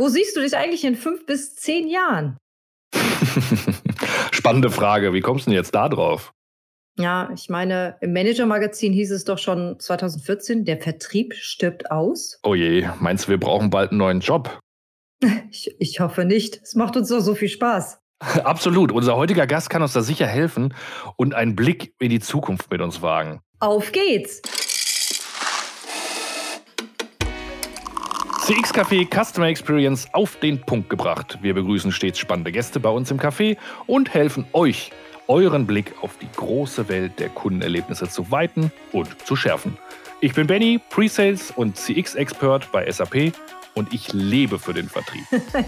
Wo siehst du dich eigentlich in fünf bis zehn Jahren? Spannende Frage. Wie kommst du denn jetzt da drauf? Ja, ich meine, im Manager-Magazin hieß es doch schon 2014, der Vertrieb stirbt aus. Oh je, meinst du, wir brauchen bald einen neuen Job? Ich, ich hoffe nicht. Es macht uns doch so viel Spaß. Absolut. Unser heutiger Gast kann uns da sicher helfen und einen Blick in die Zukunft mit uns wagen. Auf geht's! CX Café Customer Experience auf den Punkt gebracht. Wir begrüßen stets spannende Gäste bei uns im Café und helfen euch, euren Blick auf die große Welt der Kundenerlebnisse zu weiten und zu schärfen. Ich bin Benny, Presales und CX-Expert bei SAP und ich lebe für den Vertrieb.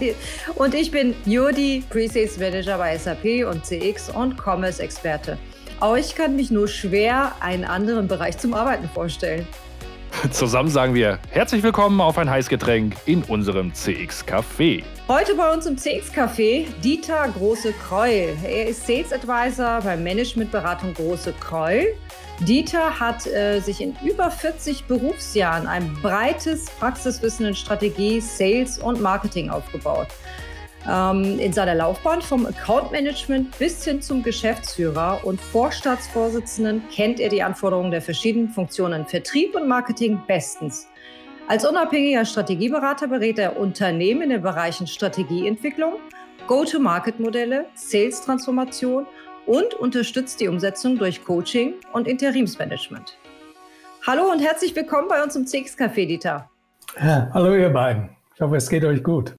und ich bin Jodi, Presales Manager bei SAP und CX und Commerce-Experte. Euch kann mich nur schwer einen anderen Bereich zum Arbeiten vorstellen. Zusammen sagen wir herzlich willkommen auf ein Heißgetränk in unserem CX Café. Heute bei uns im CX Café Dieter Große-Kreul. Er ist Sales Advisor bei Managementberatung Große-Kreul. Dieter hat äh, sich in über 40 Berufsjahren ein breites Praxiswissen in Strategie, Sales und Marketing aufgebaut. Ähm, in seiner Laufbahn vom Account Management bis hin zum Geschäftsführer und Vorstandsvorsitzenden kennt er die Anforderungen der verschiedenen Funktionen Vertrieb und Marketing bestens. Als unabhängiger Strategieberater berät er Unternehmen in den Bereichen Strategieentwicklung, Go-to-Market-Modelle, Sales-Transformation und unterstützt die Umsetzung durch Coaching und Interimsmanagement. Hallo und herzlich willkommen bei uns im CX Café, Dieter. Ja, hallo ihr beiden. Ich hoffe, es geht euch gut.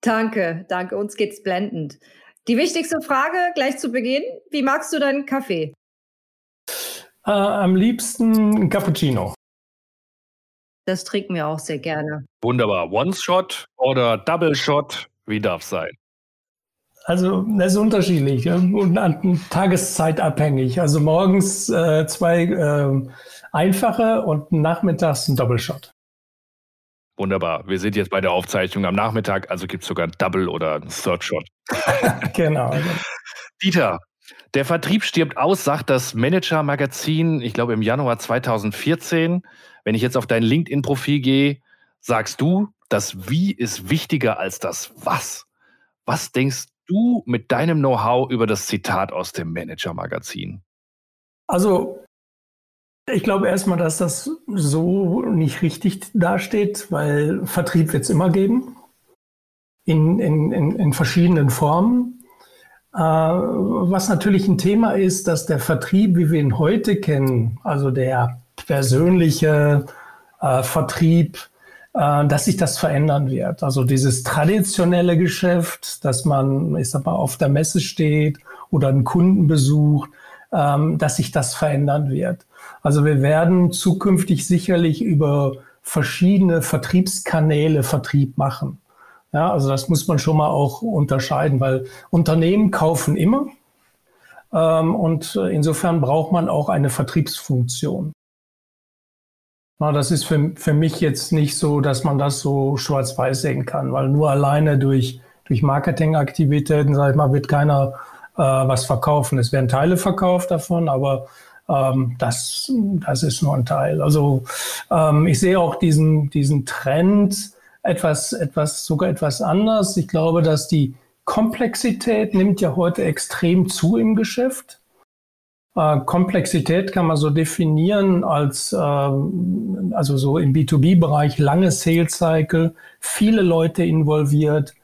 Danke, danke. Uns geht's blendend. Die wichtigste Frage gleich zu Beginn: Wie magst du deinen Kaffee? Äh, am liebsten Cappuccino. Das trinken wir auch sehr gerne. Wunderbar. One-Shot oder Double-Shot? Wie darf es sein? Also, das ist unterschiedlich und an Tageszeit abhängig. Also morgens äh, zwei äh, einfache und nachmittags ein Doppelshot. Wunderbar. Wir sind jetzt bei der Aufzeichnung am Nachmittag, also gibt es sogar ein Double oder ein Third Shot. genau. Dieter, der Vertrieb stirbt aus, sagt das Manager-Magazin, ich glaube im Januar 2014. Wenn ich jetzt auf dein LinkedIn-Profil gehe, sagst du, das Wie ist wichtiger als das Was. Was denkst du mit deinem Know-how über das Zitat aus dem Manager-Magazin? Also ich glaube erstmal, dass das so nicht richtig dasteht, weil Vertrieb wird es immer geben, in, in, in, in verschiedenen Formen. Äh, was natürlich ein Thema ist, dass der Vertrieb, wie wir ihn heute kennen, also der persönliche äh, Vertrieb, äh, dass sich das verändern wird. Also dieses traditionelle Geschäft, dass man, ich sag mal, auf der Messe steht oder einen Kunden besucht, ähm, dass sich das verändern wird. Also wir werden zukünftig sicherlich über verschiedene Vertriebskanäle Vertrieb machen. Ja, also das muss man schon mal auch unterscheiden, weil Unternehmen kaufen immer. Ähm, und insofern braucht man auch eine Vertriebsfunktion. Na, das ist für, für mich jetzt nicht so, dass man das so schwarz-weiß sehen kann, weil nur alleine durch, durch Marketingaktivitäten, sag ich mal, wird keiner äh, was verkaufen. Es werden Teile verkauft davon, aber ähm, das, das ist nur ein Teil. Also ähm, ich sehe auch diesen, diesen Trend etwas, etwas, sogar etwas anders. Ich glaube, dass die Komplexität nimmt ja heute extrem zu im Geschäft. Äh, Komplexität kann man so definieren als, äh, also so im B2B-Bereich lange Sales Cycle, viele Leute involviert, ähm,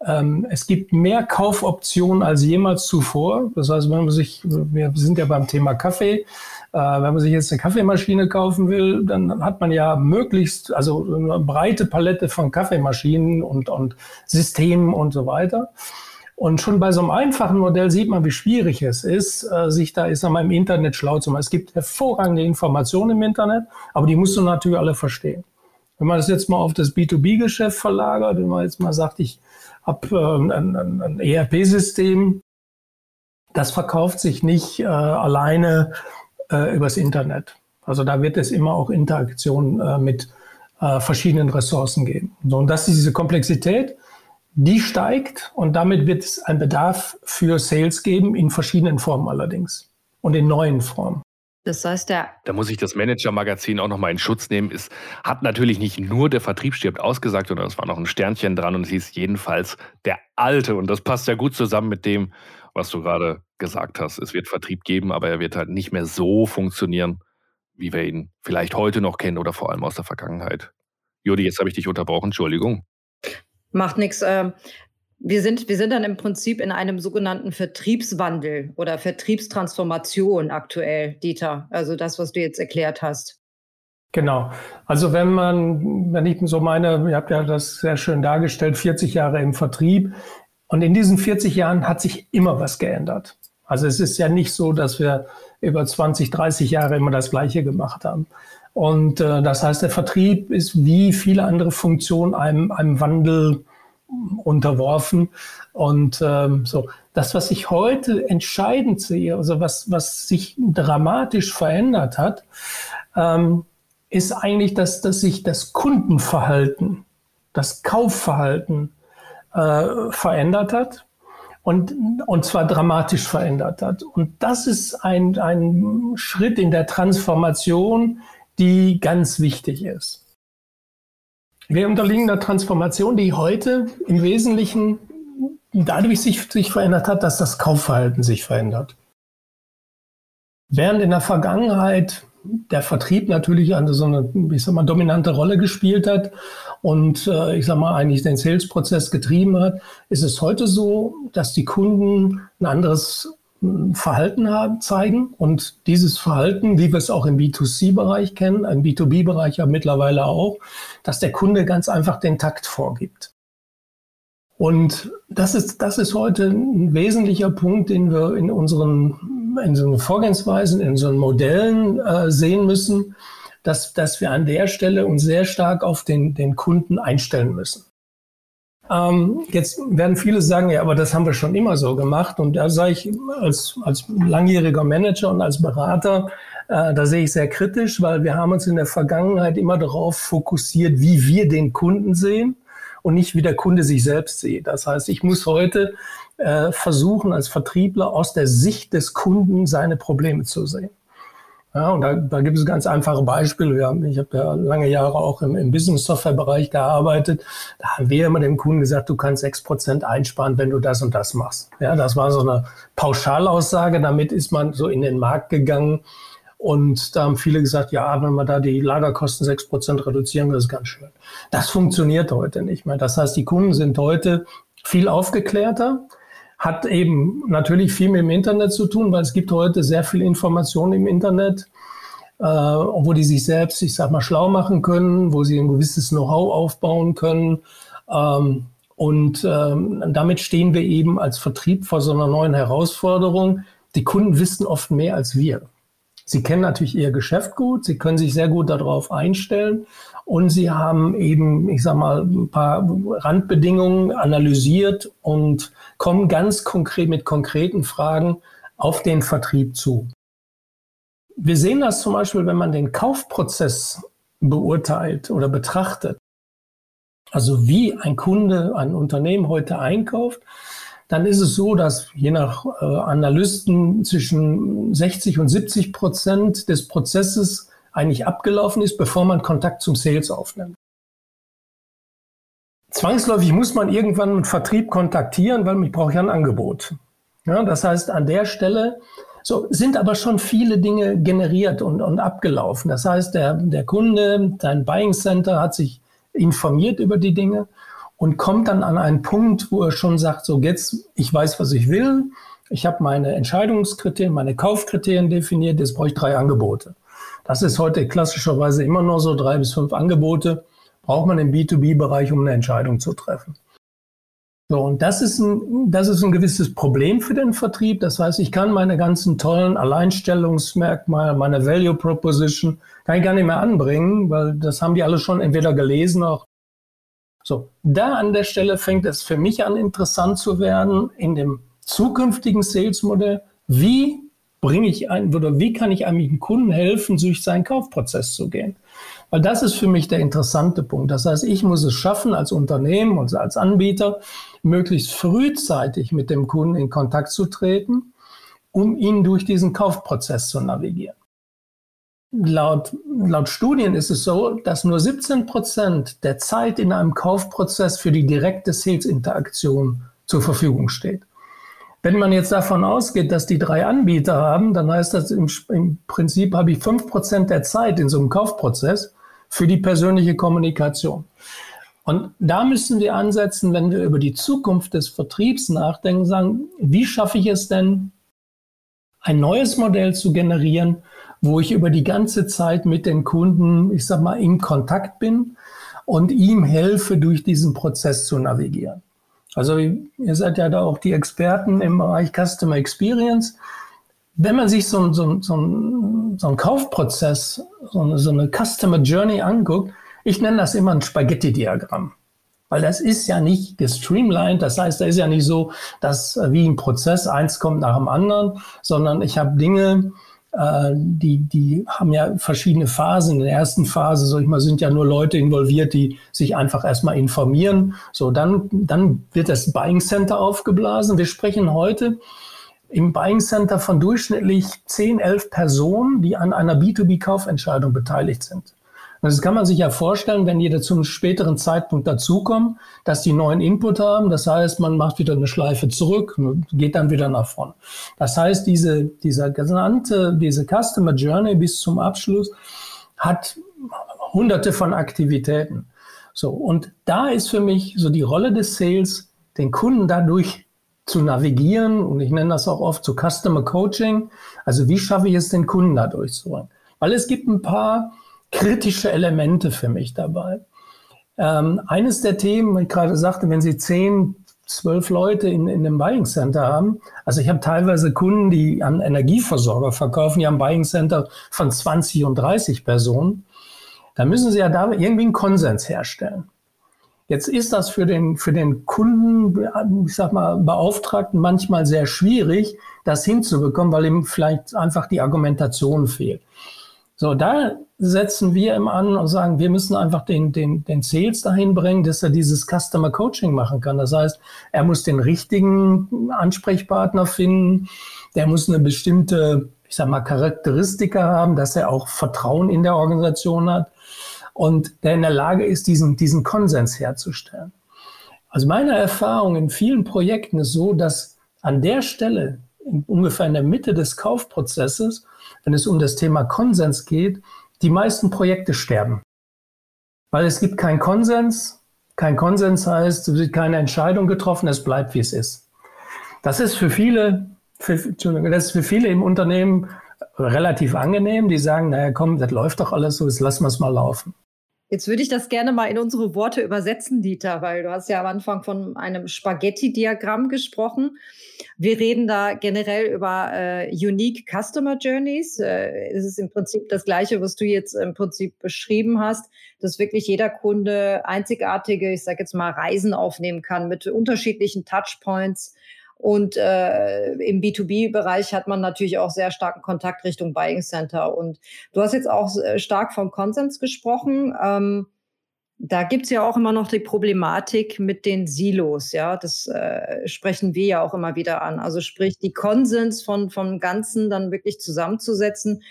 es gibt mehr Kaufoptionen als jemals zuvor. Das heißt, wenn man sich, wir sind ja beim Thema Kaffee, äh, wenn man sich jetzt eine Kaffeemaschine kaufen will, dann hat man ja möglichst, also eine breite Palette von Kaffeemaschinen und, und Systemen und so weiter. Und schon bei so einem einfachen Modell sieht man, wie schwierig es ist, äh, sich da ist einmal im Internet schlau zu machen. Es gibt hervorragende Informationen im Internet, aber die musst du natürlich alle verstehen. Wenn man das jetzt mal auf das B2B-Geschäft verlagert, wenn man jetzt mal sagt, ich habe äh, ein, ein ERP-System, das verkauft sich nicht äh, alleine äh, übers Internet. Also da wird es immer auch Interaktion äh, mit äh, verschiedenen Ressourcen geben. So, und das ist diese Komplexität, die steigt und damit wird es einen Bedarf für Sales geben, in verschiedenen Formen allerdings und in neuen Formen. Das heißt, der. Da muss ich das Manager-Magazin auch nochmal in Schutz nehmen. Es hat natürlich nicht nur der Vertrieb stirbt ausgesagt, sondern es war noch ein Sternchen dran und es hieß jedenfalls der Alte. Und das passt ja gut zusammen mit dem, was du gerade gesagt hast. Es wird Vertrieb geben, aber er wird halt nicht mehr so funktionieren, wie wir ihn vielleicht heute noch kennen oder vor allem aus der Vergangenheit. Jodi, jetzt habe ich dich unterbrochen, Entschuldigung. Macht nichts. Ähm, wir sind, wir sind dann im Prinzip in einem sogenannten Vertriebswandel oder Vertriebstransformation aktuell, Dieter. Also das, was du jetzt erklärt hast. Genau. Also wenn man, wenn ich so meine, ihr habt ja das sehr schön dargestellt, 40 Jahre im Vertrieb. Und in diesen 40 Jahren hat sich immer was geändert. Also es ist ja nicht so, dass wir über 20, 30 Jahre immer das Gleiche gemacht haben. Und äh, das heißt, der Vertrieb ist wie viele andere Funktionen einem, einem Wandel unterworfen. Und ähm, so, das, was ich heute entscheidend sehe, also was, was sich dramatisch verändert hat, ähm, ist eigentlich, dass, dass sich das Kundenverhalten, das Kaufverhalten äh, verändert hat und, und zwar dramatisch verändert hat. Und das ist ein, ein Schritt in der Transformation, die ganz wichtig ist. Wir unterliegen einer Transformation, die heute im Wesentlichen dadurch sich, sich verändert hat, dass das Kaufverhalten sich verändert. Während in der Vergangenheit der Vertrieb natürlich eine so eine, ich sag mal, dominante Rolle gespielt hat und äh, ich sag mal eigentlich den Sales-Prozess getrieben hat, ist es heute so, dass die Kunden ein anderes Verhalten haben, zeigen. Und dieses Verhalten, wie wir es auch im B2C-Bereich kennen, im B2B-Bereich ja mittlerweile auch, dass der Kunde ganz einfach den Takt vorgibt. Und das ist, das ist heute ein wesentlicher Punkt, den wir in unseren, in unseren Vorgehensweisen, in unseren Modellen äh, sehen müssen, dass, dass wir an der Stelle uns sehr stark auf den, den Kunden einstellen müssen. Ähm, jetzt werden viele sagen, ja, aber das haben wir schon immer so gemacht. Und da sage ich als, als langjähriger Manager und als Berater, äh, da sehe ich sehr kritisch, weil wir haben uns in der Vergangenheit immer darauf fokussiert, wie wir den Kunden sehen und nicht wie der Kunde sich selbst sieht. Das heißt, ich muss heute äh, versuchen, als Vertriebler aus der Sicht des Kunden seine Probleme zu sehen. Ja, und da, da gibt es ganz einfache Beispiele. Haben, ich habe ja lange Jahre auch im, im Business-Software-Bereich gearbeitet. Da haben wir immer dem Kunden gesagt, du kannst sechs Prozent einsparen, wenn du das und das machst. Ja, das war so eine Pauschalaussage. Damit ist man so in den Markt gegangen. Und da haben viele gesagt, ja, wenn wir da die Lagerkosten sechs Prozent reduzieren, das ist ganz schön. Das funktioniert heute nicht mehr. Das heißt, die Kunden sind heute viel aufgeklärter hat eben natürlich viel mit dem Internet zu tun, weil es gibt heute sehr viel Information im Internet, äh, wo die sich selbst, ich sag mal, schlau machen können, wo sie ein gewisses Know-how aufbauen können. Ähm, und ähm, damit stehen wir eben als Vertrieb vor so einer neuen Herausforderung. Die Kunden wissen oft mehr als wir. Sie kennen natürlich ihr Geschäft gut, sie können sich sehr gut darauf einstellen und sie haben eben, ich sag mal, ein paar Randbedingungen analysiert und kommen ganz konkret mit konkreten Fragen auf den Vertrieb zu. Wir sehen das zum Beispiel, wenn man den Kaufprozess beurteilt oder betrachtet. Also wie ein Kunde, ein Unternehmen heute einkauft, dann ist es so, dass je nach äh, Analysten zwischen 60 und 70 Prozent des Prozesses eigentlich abgelaufen ist, bevor man Kontakt zum Sales aufnimmt. Zwangsläufig muss man irgendwann mit Vertrieb kontaktieren, weil ich brauche ja ein Angebot. Ja, das heißt, an der Stelle so, sind aber schon viele Dinge generiert und, und abgelaufen. Das heißt, der, der Kunde, dein Buying Center hat sich informiert über die Dinge und kommt dann an einen Punkt, wo er schon sagt, so jetzt, ich weiß, was ich will, ich habe meine Entscheidungskriterien, meine Kaufkriterien definiert, jetzt brauche ich drei Angebote. Das ist heute klassischerweise immer nur so, drei bis fünf Angebote braucht man im B2B-Bereich, um eine Entscheidung zu treffen. So, und das ist, ein, das ist ein gewisses Problem für den Vertrieb. Das heißt, ich kann meine ganzen tollen Alleinstellungsmerkmale, meine Value Proposition, kann ich gar nicht mehr anbringen, weil das haben die alle schon entweder gelesen auch. So, da an der Stelle fängt es für mich an, interessant zu werden in dem zukünftigen Sales-Modell. Wie bringe ich ein, oder wie kann ich einem Kunden helfen, durch seinen Kaufprozess zu gehen? Weil das ist für mich der interessante Punkt. Das heißt, ich muss es schaffen, als Unternehmen und als Anbieter möglichst frühzeitig mit dem Kunden in Kontakt zu treten, um ihn durch diesen Kaufprozess zu navigieren. Laut, laut Studien ist es so, dass nur 17 Prozent der Zeit in einem Kaufprozess für die direkte Sales-Interaktion zur Verfügung steht. Wenn man jetzt davon ausgeht, dass die drei Anbieter haben, dann heißt das im, im Prinzip habe ich fünf Prozent der Zeit in so einem Kaufprozess für die persönliche Kommunikation. Und da müssen wir ansetzen, wenn wir über die Zukunft des Vertriebs nachdenken, sagen, wie schaffe ich es denn, ein neues Modell zu generieren, wo ich über die ganze Zeit mit den Kunden, ich sag mal, in Kontakt bin und ihm helfe, durch diesen Prozess zu navigieren. Also ihr seid ja da auch die Experten im Bereich Customer Experience. Wenn man sich so, so, so, so einen Kaufprozess, so eine, so eine Customer Journey anguckt, ich nenne das immer ein Spaghetti-Diagramm. Weil das ist ja nicht gestreamlined, das heißt, da ist ja nicht so, dass wie ein Prozess eins kommt nach dem anderen, sondern ich habe Dinge, äh, die, die haben ja verschiedene Phasen. In der ersten Phase, sag ich mal, sind ja nur Leute involviert, die sich einfach erstmal informieren. So, dann, dann wird das Buying Center aufgeblasen. Wir sprechen heute im Buying Center von durchschnittlich 10, 11 Personen, die an einer B2B-Kaufentscheidung beteiligt sind. Das kann man sich ja vorstellen, wenn die zum späteren Zeitpunkt dazukommen, dass die neuen Input haben. Das heißt, man macht wieder eine Schleife zurück, geht dann wieder nach vorn. Das heißt, diese, dieser gesamte, diese Customer Journey bis zum Abschluss hat hunderte von Aktivitäten. So. Und da ist für mich so die Rolle des Sales, den Kunden dadurch zu navigieren. Und ich nenne das auch oft so Customer Coaching. Also wie schaffe ich es, den Kunden dadurch zu bringen? Weil es gibt ein paar, kritische Elemente für mich dabei. Ähm, eines der Themen, ich gerade sagte, wenn Sie zehn, zwölf Leute in, in einem Buying Center haben, also ich habe teilweise Kunden, die an Energieversorger verkaufen, die haben Buying Center von 20 und 30 Personen, dann müssen Sie ja da irgendwie einen Konsens herstellen. Jetzt ist das für den, für den Kunden, ich sag mal, Beauftragten manchmal sehr schwierig, das hinzubekommen, weil ihm vielleicht einfach die Argumentation fehlt. So, da setzen wir ihm an und sagen, wir müssen einfach den, den, den Sales dahin bringen, dass er dieses Customer Coaching machen kann. Das heißt, er muss den richtigen Ansprechpartner finden, der muss eine bestimmte, ich sag mal, Charakteristika haben, dass er auch Vertrauen in der Organisation hat und der in der Lage ist, diesen, diesen Konsens herzustellen. Also meine Erfahrung in vielen Projekten ist so, dass an der Stelle, ungefähr in der Mitte des Kaufprozesses, wenn es um das Thema Konsens geht, die meisten Projekte sterben. Weil es gibt keinen Konsens. Kein Konsens heißt, es wird keine Entscheidung getroffen, es bleibt, wie es ist. Das ist für viele, für, das ist für viele im Unternehmen relativ angenehm. Die sagen, naja, komm, das läuft doch alles so, jetzt lassen wir es mal laufen. Jetzt würde ich das gerne mal in unsere Worte übersetzen, Dieter, weil du hast ja am Anfang von einem Spaghetti-Diagramm gesprochen. Wir reden da generell über äh, Unique Customer Journeys. Äh, es ist im Prinzip das Gleiche, was du jetzt im Prinzip beschrieben hast, dass wirklich jeder Kunde einzigartige, ich sage jetzt mal, Reisen aufnehmen kann mit unterschiedlichen Touchpoints und äh, im B2B-Bereich hat man natürlich auch sehr starken Kontakt Richtung Buying Center. Und du hast jetzt auch äh, stark vom Konsens gesprochen. Ähm, da gibt's ja auch immer noch die Problematik mit den Silos, ja. Das äh, sprechen wir ja auch immer wieder an. Also sprich, die Konsens von, vom Ganzen dann wirklich zusammenzusetzen,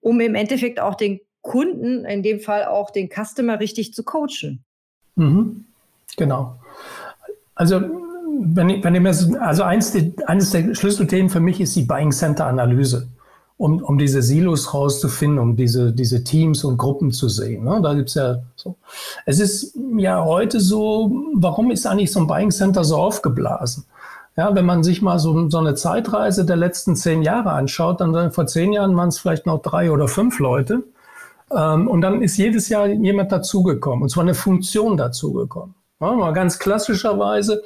um im Endeffekt auch den Kunden, in dem Fall auch den Customer richtig zu coachen. Mhm. Genau. Also wenn wenn ich mir, also eins, eines der Schlüsselthemen für mich ist die Buying Center Analyse, um, um diese Silos rauszufinden, um diese, diese Teams und Gruppen zu sehen. Ne? Da gibt's ja so. Es ist ja heute so, warum ist eigentlich so ein Buying Center so aufgeblasen? Ja, wenn man sich mal so, so eine Zeitreise der letzten zehn Jahre anschaut, dann vor zehn Jahren waren es vielleicht noch drei oder fünf Leute. Ähm, und dann ist jedes Jahr jemand dazugekommen, und zwar eine Funktion dazugekommen. Ja, mal ganz klassischerweise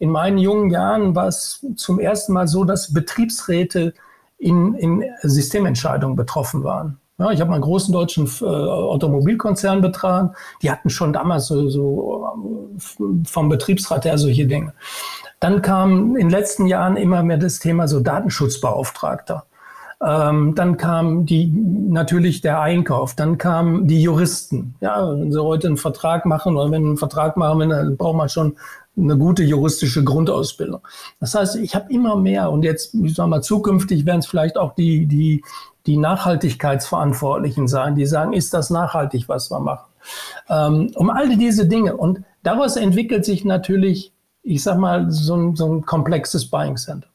in meinen jungen Jahren war es zum ersten Mal so, dass Betriebsräte in, in Systementscheidungen betroffen waren. Ja, ich habe einen großen deutschen äh, Automobilkonzern betragen. Die hatten schon damals so, so vom Betriebsrat her solche Dinge. Dann kam in den letzten Jahren immer mehr das Thema so Datenschutzbeauftragter. Ähm, dann kam die, natürlich der Einkauf, dann kamen die Juristen. Ja, wenn sie heute einen Vertrag machen oder wenn einen Vertrag machen, dann braucht man schon eine gute juristische Grundausbildung. Das heißt, ich habe immer mehr und jetzt, ich sag mal, zukünftig werden es vielleicht auch die, die, die Nachhaltigkeitsverantwortlichen sein, die sagen, ist das nachhaltig, was wir machen? Ähm, um all diese Dinge. Und daraus entwickelt sich natürlich, ich sag mal, so ein, so ein komplexes Buying Center.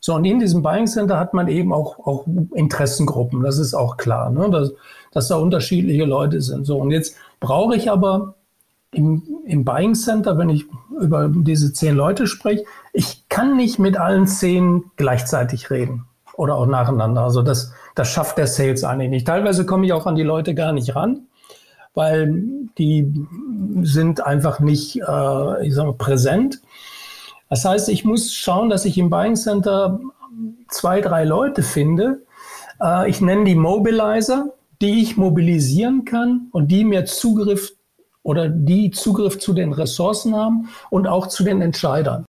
So, und in diesem Buying Center hat man eben auch, auch Interessengruppen, das ist auch klar, ne? dass, dass da unterschiedliche Leute sind. So, und jetzt brauche ich aber im, im Buying Center, wenn ich über diese zehn Leute spreche, ich kann nicht mit allen zehn gleichzeitig reden oder auch nacheinander. Also das, das schafft der Sales eigentlich nicht. Teilweise komme ich auch an die Leute gar nicht ran, weil die sind einfach nicht, äh, ich sag mal, präsent. Das heißt, ich muss schauen, dass ich im Buying Center zwei, drei Leute finde. Äh, ich nenne die Mobilizer, die ich mobilisieren kann und die mir Zugriff oder die Zugriff zu den Ressourcen haben und auch zu den Entscheidern.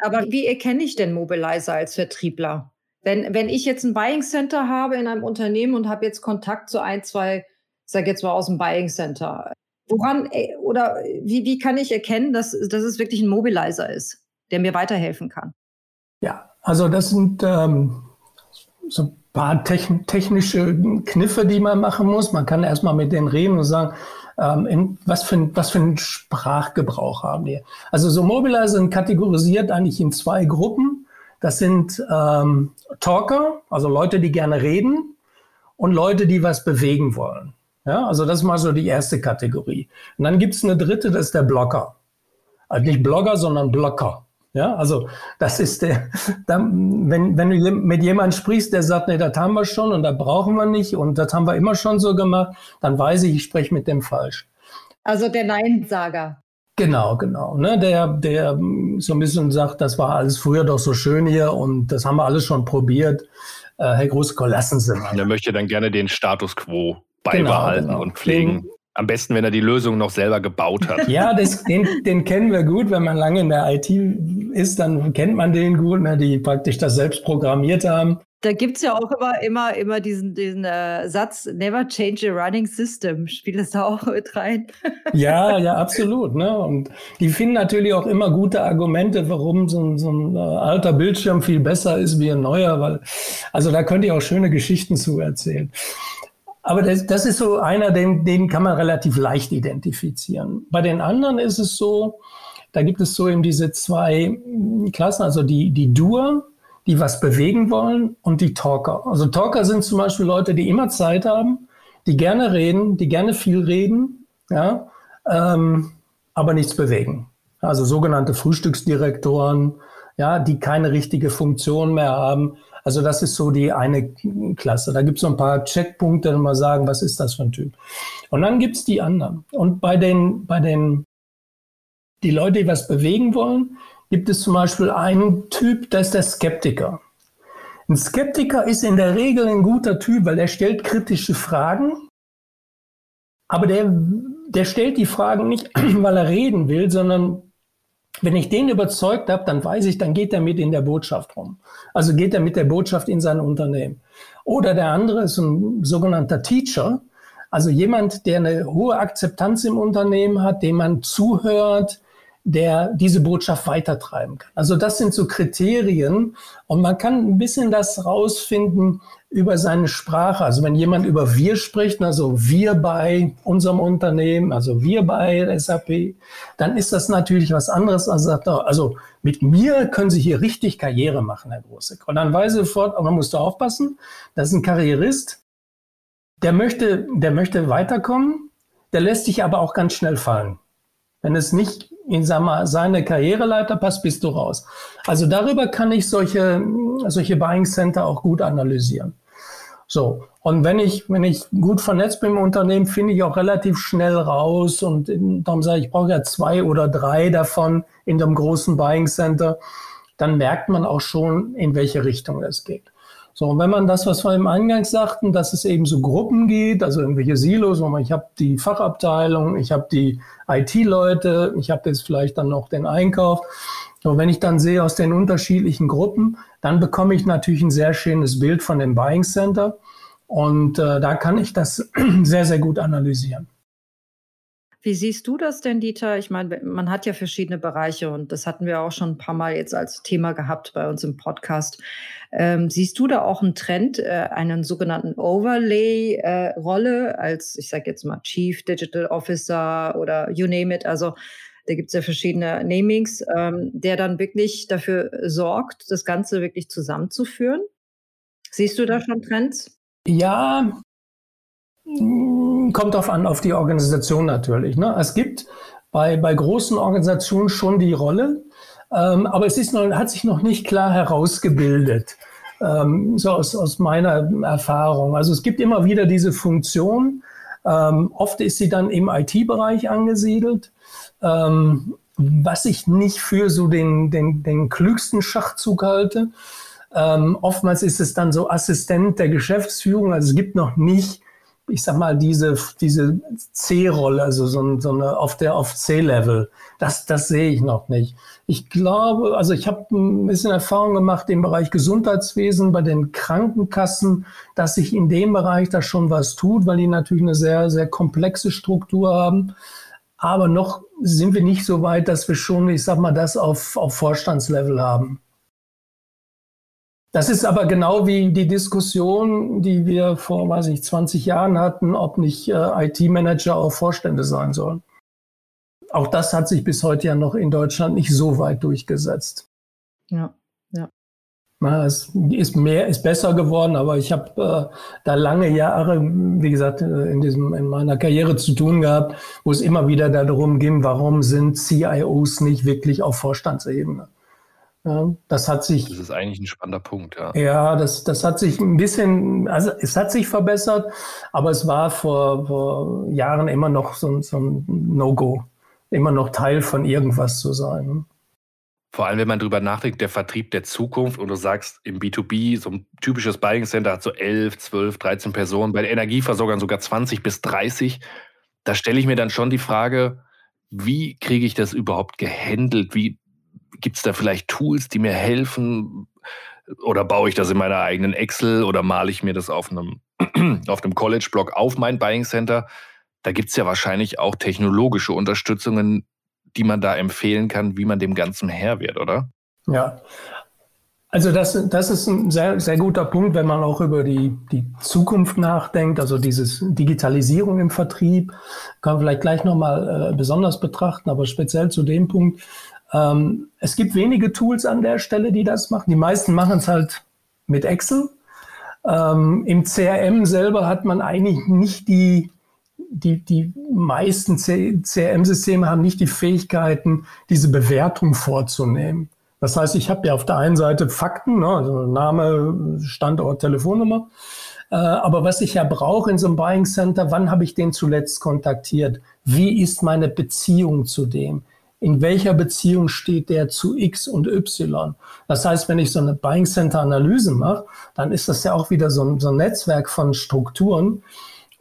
Aber wie erkenne ich denn Mobilizer als Vertriebler? Wenn, wenn ich jetzt ein Buying Center habe in einem Unternehmen und habe jetzt Kontakt zu ein, zwei, sag jetzt mal aus dem Buying Center, woran äh, oder wie, wie kann ich erkennen, dass, dass es wirklich ein Mobilizer ist? der mir weiterhelfen kann? Ja, also das sind ähm, so ein paar technische Kniffe, die man machen muss. Man kann erstmal mit denen reden und sagen, ähm, in, was, für, was für einen Sprachgebrauch haben die. Also so Mobilizer sind kategorisiert eigentlich in zwei Gruppen. Das sind ähm, Talker, also Leute, die gerne reden und Leute, die was bewegen wollen. Ja, also das ist mal so die erste Kategorie. Und dann gibt es eine dritte, das ist der Blocker. Also nicht Blogger, sondern Blocker. Ja, also das ist der, dann, wenn, wenn du mit jemandem sprichst, der sagt, nee, das haben wir schon und das brauchen wir nicht und das haben wir immer schon so gemacht, dann weiß ich, ich spreche mit dem falsch. Also der Neinsager. Genau, genau. Ne, der, der so ein bisschen sagt, das war alles früher doch so schön hier und das haben wir alles schon probiert. Äh, Herr Grusko, lassen Sie mal. Der möchte dann gerne den Status quo beibehalten genau, genau. und pflegen. Am besten, wenn er die Lösung noch selber gebaut hat. Ja, das, den, den kennen wir gut. Wenn man lange in der IT ist, dann kennt man den gut, ne, die praktisch das selbst programmiert haben. Da gibt es ja auch immer, immer, immer diesen, diesen äh, Satz, never change a running system. Spielt das da auch mit rein? ja, ja, absolut. Ne? Und die finden natürlich auch immer gute Argumente, warum so ein, so ein äh, alter Bildschirm viel besser ist wie ein neuer. Weil, also da könnt ihr auch schöne Geschichten zu erzählen. Aber das, das ist so einer, den, den kann man relativ leicht identifizieren. Bei den anderen ist es so, da gibt es so eben diese zwei Klassen, also die, die Doer, die was bewegen wollen und die Talker. Also Talker sind zum Beispiel Leute, die immer Zeit haben, die gerne reden, die gerne viel reden, ja, ähm, aber nichts bewegen. Also sogenannte Frühstücksdirektoren, ja, die keine richtige Funktion mehr haben, also das ist so die eine Klasse. Da gibt es so ein paar Checkpunkte, mal sagen, was ist das für ein Typ. Und dann gibt es die anderen. Und bei den, bei den, die Leute, die was bewegen wollen, gibt es zum Beispiel einen Typ, das ist der Skeptiker. Ein Skeptiker ist in der Regel ein guter Typ, weil er stellt kritische Fragen. Aber der, der stellt die Fragen nicht, weil er reden will, sondern wenn ich den überzeugt habe, dann weiß ich, dann geht er mit in der Botschaft rum. Also geht er mit der Botschaft in sein Unternehmen. Oder der andere ist ein sogenannter Teacher, also jemand, der eine hohe Akzeptanz im Unternehmen hat, dem man zuhört, der diese Botschaft weitertreiben kann. Also das sind so Kriterien und man kann ein bisschen das rausfinden über seine Sprache. Also wenn jemand über wir spricht, also wir bei unserem Unternehmen, also wir bei SAP, dann ist das natürlich was anderes als sagt, also mit mir können Sie hier richtig Karriere machen, Herr Großek. Und dann weiß er sofort, aber man muss da aufpassen, das ist ein Karrierist, der möchte, der möchte weiterkommen, der lässt sich aber auch ganz schnell fallen. Wenn es nicht in seine Karriereleiter passt, bist du raus. Also darüber kann ich solche, solche Buying Center auch gut analysieren. So. Und wenn ich, wenn ich gut vernetzt bin im Unternehmen, finde ich auch relativ schnell raus und darum sage ich, ich brauche ja zwei oder drei davon in dem großen Buying Center. Dann merkt man auch schon, in welche Richtung es geht. So, und wenn man das, was wir im Eingang sagten, dass es eben so Gruppen geht, also irgendwelche Silos, ich habe die Fachabteilung, ich habe die IT-Leute, ich habe jetzt vielleicht dann noch den Einkauf. Und wenn ich dann sehe aus den unterschiedlichen Gruppen, dann bekomme ich natürlich ein sehr schönes Bild von dem Buying Center. Und äh, da kann ich das sehr, sehr gut analysieren. Wie siehst du das denn, Dieter? Ich meine, man hat ja verschiedene Bereiche und das hatten wir auch schon ein paar Mal jetzt als Thema gehabt bei uns im Podcast. Ähm, siehst du da auch einen Trend, äh, einen sogenannten Overlay-Rolle äh, als, ich sage jetzt mal, Chief Digital Officer oder you name it, also da gibt es ja verschiedene Namings, ähm, der dann wirklich dafür sorgt, das Ganze wirklich zusammenzuführen? Siehst du da schon Trends? Ja, hm, kommt darauf an, auf die Organisation natürlich. Ne? Es gibt bei, bei großen Organisationen schon die Rolle, ähm, aber es ist noch, hat sich noch nicht klar herausgebildet, ähm, so aus, aus meiner Erfahrung. Also es gibt immer wieder diese Funktion. Ähm, oft ist sie dann im IT-Bereich angesiedelt, ähm, was ich nicht für so den, den, den klügsten Schachzug halte. Ähm, oftmals ist es dann so Assistent der Geschäftsführung. Also es gibt noch nicht ich sag mal, diese, diese C-Rolle, also so, so eine auf der auf C-Level, das, das sehe ich noch nicht. Ich glaube, also ich habe ein bisschen Erfahrung gemacht im Bereich Gesundheitswesen, bei den Krankenkassen, dass sich in dem Bereich da schon was tut, weil die natürlich eine sehr, sehr komplexe Struktur haben. Aber noch sind wir nicht so weit, dass wir schon, ich sag mal, das auf, auf Vorstandslevel haben. Das ist aber genau wie die Diskussion, die wir vor, weiß ich, 20 Jahren hatten, ob nicht äh, IT-Manager auch Vorstände sein sollen. Auch das hat sich bis heute ja noch in Deutschland nicht so weit durchgesetzt. Ja. Na, es ist mehr, ist besser geworden, aber ich habe äh, da lange Jahre, wie gesagt, äh, in diesem in meiner Karriere zu tun gehabt, wo es immer wieder darum ging, warum sind CIOs nicht wirklich auf Vorstandsebene? Ja, das hat sich. Das ist eigentlich ein spannender Punkt, ja. Ja, das, das hat sich ein bisschen, also es hat sich verbessert, aber es war vor, vor Jahren immer noch so, so ein No-Go, immer noch Teil von irgendwas zu sein. Vor allem, wenn man drüber nachdenkt, der Vertrieb der Zukunft und du sagst im B2B, so ein typisches Buying Center hat so 11, 12, 13 Personen, bei den Energieversorgern sogar 20 bis 30. Da stelle ich mir dann schon die Frage, wie kriege ich das überhaupt gehandelt? Wie Gibt es da vielleicht Tools, die mir helfen? Oder baue ich das in meiner eigenen Excel oder male ich mir das auf einem, auf einem College-Blog auf mein Buying Center? Da gibt es ja wahrscheinlich auch technologische Unterstützungen, die man da empfehlen kann, wie man dem Ganzen Herr wird, oder? Ja. Also das, das ist ein sehr, sehr guter Punkt, wenn man auch über die, die Zukunft nachdenkt, also dieses Digitalisierung im Vertrieb, kann man vielleicht gleich nochmal äh, besonders betrachten, aber speziell zu dem Punkt, ähm, es gibt wenige Tools an der Stelle, die das machen. Die meisten machen es halt mit Excel. Ähm, Im CRM selber hat man eigentlich nicht die, die, die meisten CRM-Systeme haben nicht die Fähigkeiten, diese Bewertung vorzunehmen. Das heißt, ich habe ja auf der einen Seite Fakten, ne, also Name, Standort, Telefonnummer. Äh, aber was ich ja brauche in so einem Buying Center, wann habe ich den zuletzt kontaktiert? Wie ist meine Beziehung zu dem? in welcher Beziehung steht der zu X und Y. Das heißt, wenn ich so eine Buying Center Analyse mache, dann ist das ja auch wieder so ein, so ein Netzwerk von Strukturen.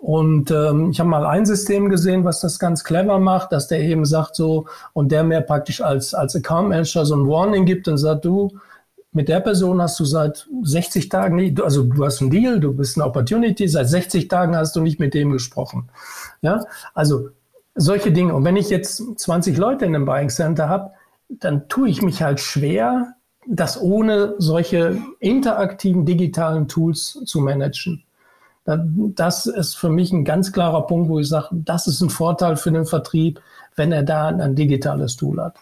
Und ähm, ich habe mal ein System gesehen, was das ganz clever macht, dass der eben sagt so, und der mir praktisch als, als Account Manager so ein Warning gibt und sagt, du, mit der Person hast du seit 60 Tagen, nicht, also du hast einen Deal, du bist eine Opportunity, seit 60 Tagen hast du nicht mit dem gesprochen. Ja, also solche Dinge. Und wenn ich jetzt 20 Leute in einem Buying Center habe, dann tue ich mich halt schwer, das ohne solche interaktiven digitalen Tools zu managen. Das ist für mich ein ganz klarer Punkt, wo ich sage, das ist ein Vorteil für den Vertrieb, wenn er da ein digitales Tool hat.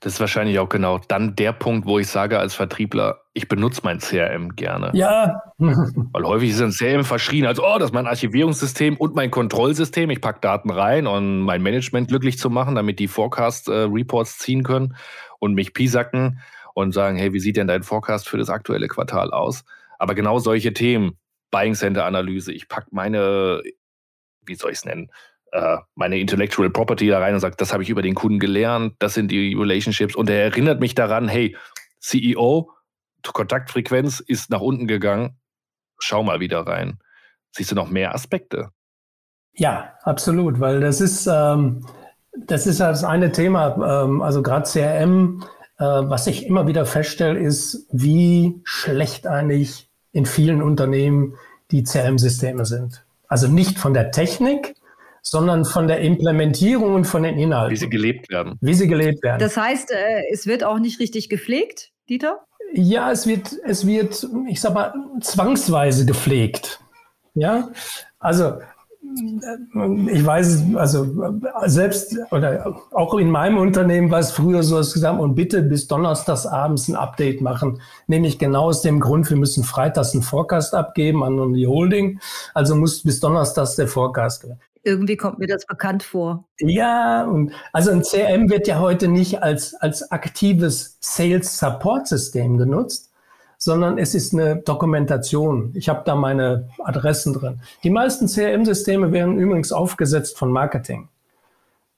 Das ist wahrscheinlich auch genau dann der Punkt, wo ich sage als Vertriebler, ich benutze mein CRM gerne. Ja. Weil häufig ist ein CRM verschrien als, oh, das ist mein Archivierungssystem und mein Kontrollsystem. Ich packe Daten rein, um mein Management glücklich zu machen, damit die Forecast-Reports äh, ziehen können und mich pisacken und sagen, hey, wie sieht denn dein Forecast für das aktuelle Quartal aus? Aber genau solche Themen, Buying Center Analyse, ich packe meine, wie soll ich es nennen, äh, meine Intellectual Property da rein und sagt, das habe ich über den Kunden gelernt, das sind die Relationships und er erinnert mich daran, hey, CEO, Kontaktfrequenz ist nach unten gegangen, schau mal wieder rein. Siehst du noch mehr Aspekte? Ja, absolut, weil das ist, ähm, das ist das eine Thema, ähm, also gerade CRM, äh, was ich immer wieder feststelle, ist, wie schlecht eigentlich in vielen Unternehmen die CRM-Systeme sind. Also nicht von der Technik, sondern von der Implementierung und von den Inhalten. Wie sie gelebt werden. Wie sie gelebt werden. Das heißt, äh, es wird auch nicht richtig gepflegt, Dieter? Ja, es wird, es wird, ich sag mal, zwangsweise gepflegt. Ja, also ich weiß, also selbst oder auch in meinem Unternehmen war es früher so, dass gesagt und bitte bis donnerstags abends ein Update machen. Nämlich genau aus dem Grund, wir müssen freitags einen Forecast abgeben an die Holding. Also muss bis donnerstags der Forecast. Irgendwie kommt mir das bekannt vor. Ja, und also ein CRM wird ja heute nicht als, als aktives Sales Support System genutzt, sondern es ist eine Dokumentation. Ich habe da meine Adressen drin. Die meisten CRM-Systeme werden übrigens aufgesetzt von Marketing.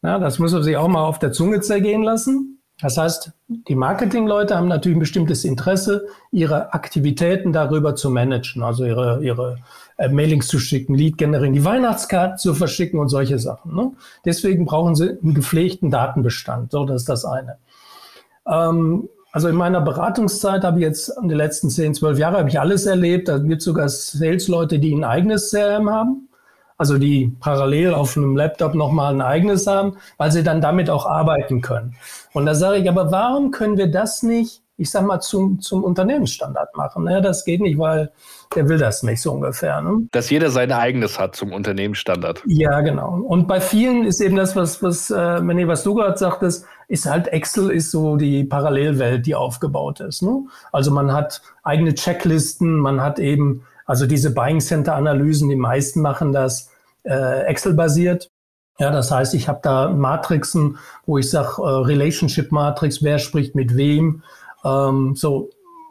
Ja, das muss man sich auch mal auf der Zunge zergehen lassen. Das heißt, die Marketingleute haben natürlich ein bestimmtes Interesse, ihre Aktivitäten darüber zu managen, also ihre, ihre äh, Mailings zu schicken, Lead generieren, die Weihnachtskarten zu verschicken und solche Sachen. Ne? Deswegen brauchen sie einen gepflegten Datenbestand. So, das ist das eine. Ähm, also in meiner Beratungszeit habe ich jetzt in den letzten 10, 12 Jahren habe ich alles erlebt. Da gibt es sogar Sales-Leute, die ein eigenes CRM haben. Also die parallel auf einem Laptop nochmal ein eigenes haben, weil sie dann damit auch arbeiten können. Und da sage ich, aber warum können wir das nicht, ich sag mal, zum, zum Unternehmensstandard machen? Ja, das geht nicht, weil der will das nicht so ungefähr. Ne? Dass jeder sein eigenes hat zum Unternehmensstandard. Ja, genau. Und bei vielen ist eben das, was, was, äh, nee, was du gerade sagtest, ist halt Excel ist so die Parallelwelt, die aufgebaut ist. Ne? Also man hat eigene Checklisten, man hat eben, also diese Buying Center Analysen, die meisten machen das äh, Excel-basiert. Ja, das heißt, ich habe da Matrixen, wo ich sage, äh, Relationship Matrix, wer spricht mit wem. Ähm, so,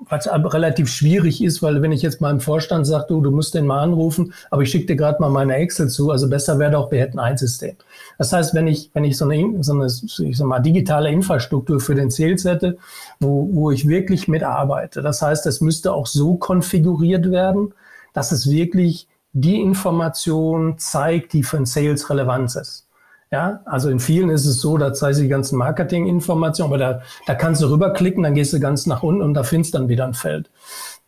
was relativ schwierig ist, weil wenn ich jetzt meinem Vorstand sage, du, du musst den mal anrufen, aber ich schicke dir gerade mal meine Excel zu, also besser wäre doch, wir hätten ein System. Das heißt, wenn ich, wenn ich so eine, so eine ich sag mal, digitale Infrastruktur für den Sales hätte, wo, wo ich wirklich mitarbeite, das heißt, es müsste auch so konfiguriert werden, dass es wirklich die Information zeigt, die für den Sales relevant ist. Ja, also in vielen ist es so, da zeigt die ganzen Marketinginformationen, aber da, da kannst du rüberklicken, dann gehst du ganz nach unten und da findest du dann wieder ein Feld.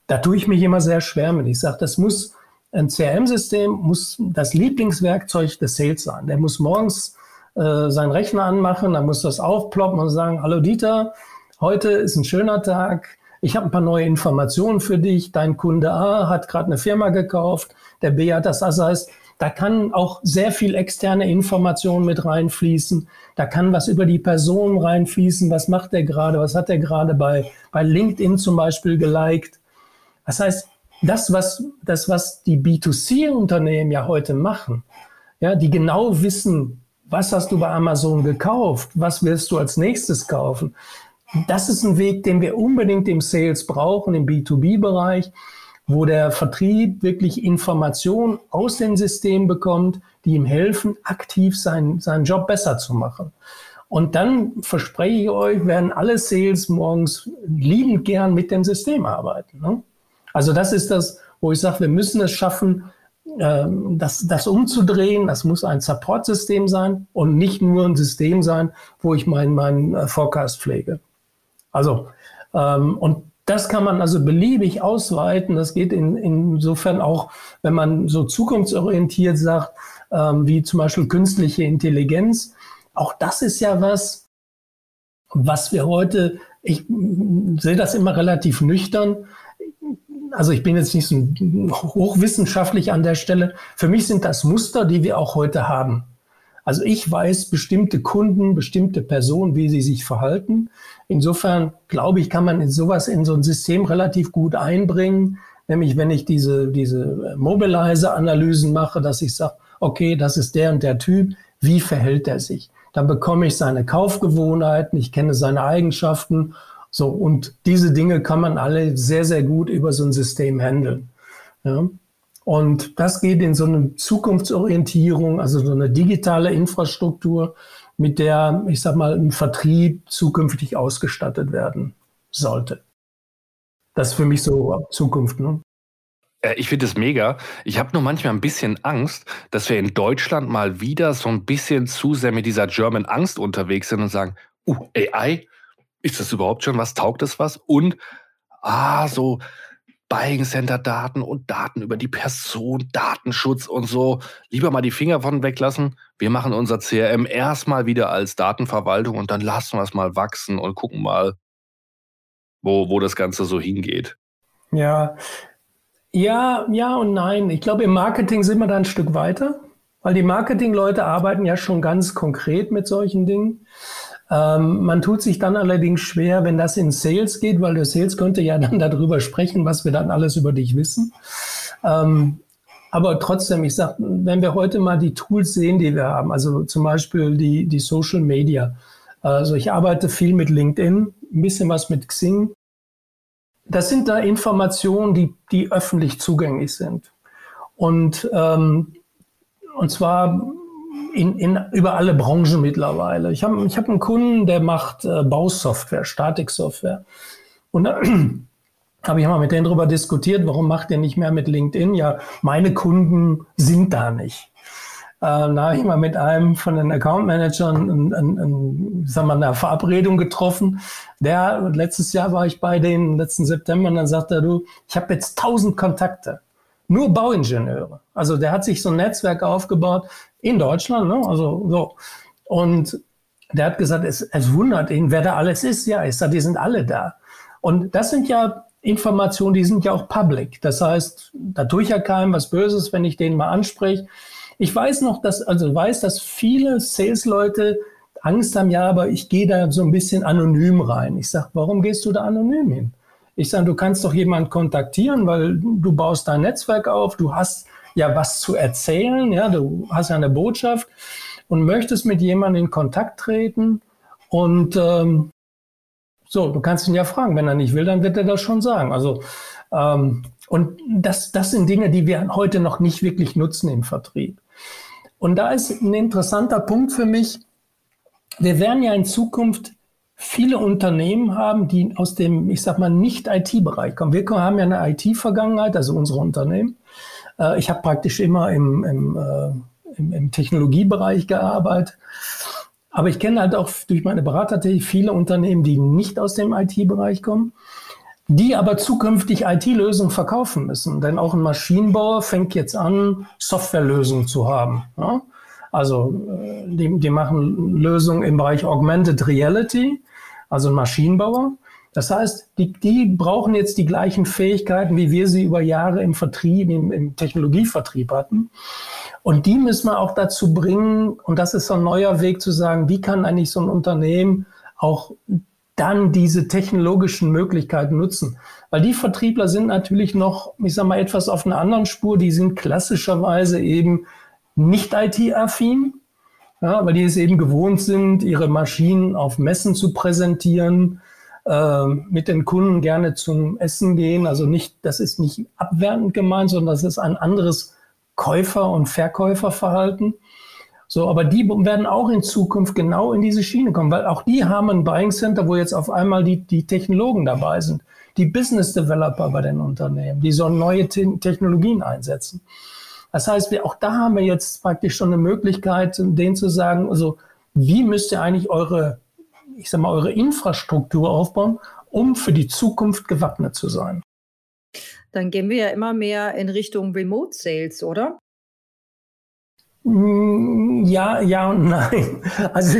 Da tue ich mich immer sehr schwer mit. Ich sage, das muss, ein CRM-System muss das Lieblingswerkzeug des Sales sein. Der muss morgens äh, seinen Rechner anmachen, dann muss das aufploppen und sagen, hallo Dieter, heute ist ein schöner Tag, ich habe ein paar neue Informationen für dich, dein Kunde A hat gerade eine Firma gekauft, der B hat das, das heißt, da kann auch sehr viel externe Information mit reinfließen. Da kann was über die Person reinfließen. Was macht er gerade? Was hat er gerade bei, bei LinkedIn zum Beispiel geliked? Das heißt, das, was, das, was die B2C-Unternehmen ja heute machen, ja, die genau wissen, was hast du bei Amazon gekauft? Was wirst du als nächstes kaufen? Das ist ein Weg, den wir unbedingt im Sales brauchen, im B2B-Bereich wo der Vertrieb wirklich Informationen aus dem System bekommt, die ihm helfen, aktiv seinen, seinen Job besser zu machen. Und dann verspreche ich euch, werden alle Sales morgens liebend gern mit dem System arbeiten. Ne? Also das ist das, wo ich sage, wir müssen es schaffen, ähm, das, das umzudrehen. Das muss ein Support-System sein und nicht nur ein System sein, wo ich meinen mein äh, Forecast pflege. Also, ähm, und das kann man also beliebig ausweiten. Das geht in, insofern auch, wenn man so zukunftsorientiert sagt, ähm, wie zum Beispiel künstliche Intelligenz. Auch das ist ja was, was wir heute, ich sehe das immer relativ nüchtern. Also ich bin jetzt nicht so hochwissenschaftlich an der Stelle. Für mich sind das Muster, die wir auch heute haben. Also ich weiß bestimmte Kunden, bestimmte Personen, wie sie sich verhalten. Insofern glaube ich, kann man in sowas in so ein System relativ gut einbringen. Nämlich wenn ich diese, diese Mobilizer-Analysen mache, dass ich sage, okay, das ist der und der Typ, wie verhält er sich? Dann bekomme ich seine Kaufgewohnheiten, ich kenne seine Eigenschaften. So, und diese Dinge kann man alle sehr, sehr gut über so ein System handeln. Ja. Und das geht in so eine Zukunftsorientierung, also so eine digitale Infrastruktur, mit der, ich sag mal, ein Vertrieb zukünftig ausgestattet werden sollte. Das ist für mich so Zukunft. Ne? Äh, ich finde es mega. Ich habe nur manchmal ein bisschen Angst, dass wir in Deutschland mal wieder so ein bisschen zu sehr mit dieser German Angst unterwegs sind und sagen, uh, AI, ist das überhaupt schon was? Taugt das was? Und, ah, so Buying Center Daten und Daten über die Person, Datenschutz und so. Lieber mal die Finger von weglassen. Wir machen unser CRM erstmal wieder als Datenverwaltung und dann lassen wir es mal wachsen und gucken mal, wo, wo das Ganze so hingeht. Ja, ja, ja und nein. Ich glaube, im Marketing sind wir da ein Stück weiter, weil die Marketingleute arbeiten ja schon ganz konkret mit solchen Dingen. Ähm, man tut sich dann allerdings schwer, wenn das in Sales geht, weil der Sales könnte ja dann darüber sprechen, was wir dann alles über dich wissen. Ähm, aber trotzdem, ich sag, wenn wir heute mal die Tools sehen, die wir haben, also zum Beispiel die, die Social Media. Also ich arbeite viel mit LinkedIn, ein bisschen was mit Xing. Das sind da Informationen, die, die öffentlich zugänglich sind. Und, ähm, und zwar in, in, über alle Branchen mittlerweile. Ich habe ich hab einen Kunden, der macht äh, Bausoftware, Statiksoftware. Und da habe ich mal mit denen darüber diskutiert, warum macht ihr nicht mehr mit LinkedIn? Ja, meine Kunden sind da nicht. Äh, da habe ich mal mit einem von den Account Managern ein, ein, ein, sagen wir, eine Verabredung getroffen. Der, letztes Jahr war ich bei denen, letzten September, und dann sagt er, du, ich habe jetzt tausend Kontakte. Nur Bauingenieure. Also der hat sich so ein Netzwerk aufgebaut in Deutschland, ne? also so. Und der hat gesagt, es, es wundert ihn, wer da alles ist. Ja, ich sage, die sind alle da. Und das sind ja Informationen, die sind ja auch public. Das heißt, da tue ich ja keinem was Böses, wenn ich den mal anspreche. Ich weiß noch, dass, also weiß, dass viele Sales-Leute Angst haben, ja, aber ich gehe da so ein bisschen anonym rein. Ich sage, warum gehst du da anonym hin? Ich sage, du kannst doch jemanden kontaktieren, weil du baust dein Netzwerk auf, du hast ja was zu erzählen, ja, du hast ja eine Botschaft und möchtest mit jemandem in Kontakt treten und ähm, so, du kannst ihn ja fragen, wenn er nicht will, dann wird er das schon sagen. Also ähm, und das, das sind Dinge, die wir heute noch nicht wirklich nutzen im Vertrieb. Und da ist ein interessanter Punkt für mich. Wir werden ja in Zukunft viele Unternehmen haben, die aus dem, ich sag mal, nicht IT-Bereich kommen. Wir haben ja eine IT-Vergangenheit, also unsere Unternehmen. Äh, ich habe praktisch immer im, im, äh, im, im Technologiebereich gearbeitet. Aber ich kenne halt auch durch meine Berater viele Unternehmen, die nicht aus dem IT-Bereich kommen die aber zukünftig IT-Lösungen verkaufen müssen. Denn auch ein Maschinenbauer fängt jetzt an, Softwarelösungen zu haben. Ja? Also äh, die, die machen Lösungen im Bereich Augmented Reality, also ein Maschinenbauer. Das heißt, die, die brauchen jetzt die gleichen Fähigkeiten, wie wir sie über Jahre im Vertrieb, im, im Technologievertrieb hatten. Und die müssen wir auch dazu bringen, und das ist ein neuer Weg zu sagen, wie kann eigentlich so ein Unternehmen auch dann diese technologischen Möglichkeiten nutzen. Weil die Vertriebler sind natürlich noch, ich sag mal, etwas auf einer anderen Spur. Die sind klassischerweise eben nicht IT-affin, ja, weil die es eben gewohnt sind, ihre Maschinen auf Messen zu präsentieren, mit den Kunden gerne zum Essen gehen. Also nicht, das ist nicht abwertend gemeint, sondern das ist ein anderes Käufer- und Verkäuferverhalten. So, aber die werden auch in Zukunft genau in diese Schiene kommen, weil auch die haben ein Buying Center, wo jetzt auf einmal die, die Technologen dabei sind, die Business Developer bei den Unternehmen, die so neue Te Technologien einsetzen. Das heißt, wir, auch da haben wir jetzt praktisch schon eine Möglichkeit, denen zu sagen, also, wie müsst ihr eigentlich eure, ich sag mal, eure Infrastruktur aufbauen, um für die Zukunft gewappnet zu sein? Dann gehen wir ja immer mehr in Richtung Remote Sales, oder? Mm, ja, ja und nein. Also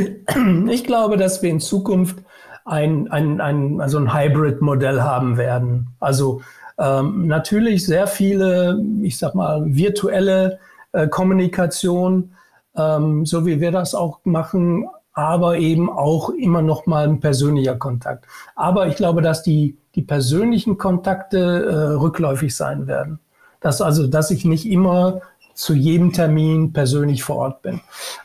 ich glaube, dass wir in Zukunft ein, ein, ein, also ein Hybrid-Modell haben werden. Also ähm, natürlich sehr viele, ich sag mal, virtuelle äh, Kommunikation, ähm, so wie wir das auch machen, aber eben auch immer noch mal ein persönlicher Kontakt. Aber ich glaube, dass die, die persönlichen Kontakte äh, rückläufig sein werden. Dass also, dass ich nicht immer zu jedem Termin persönlich vor Ort bin.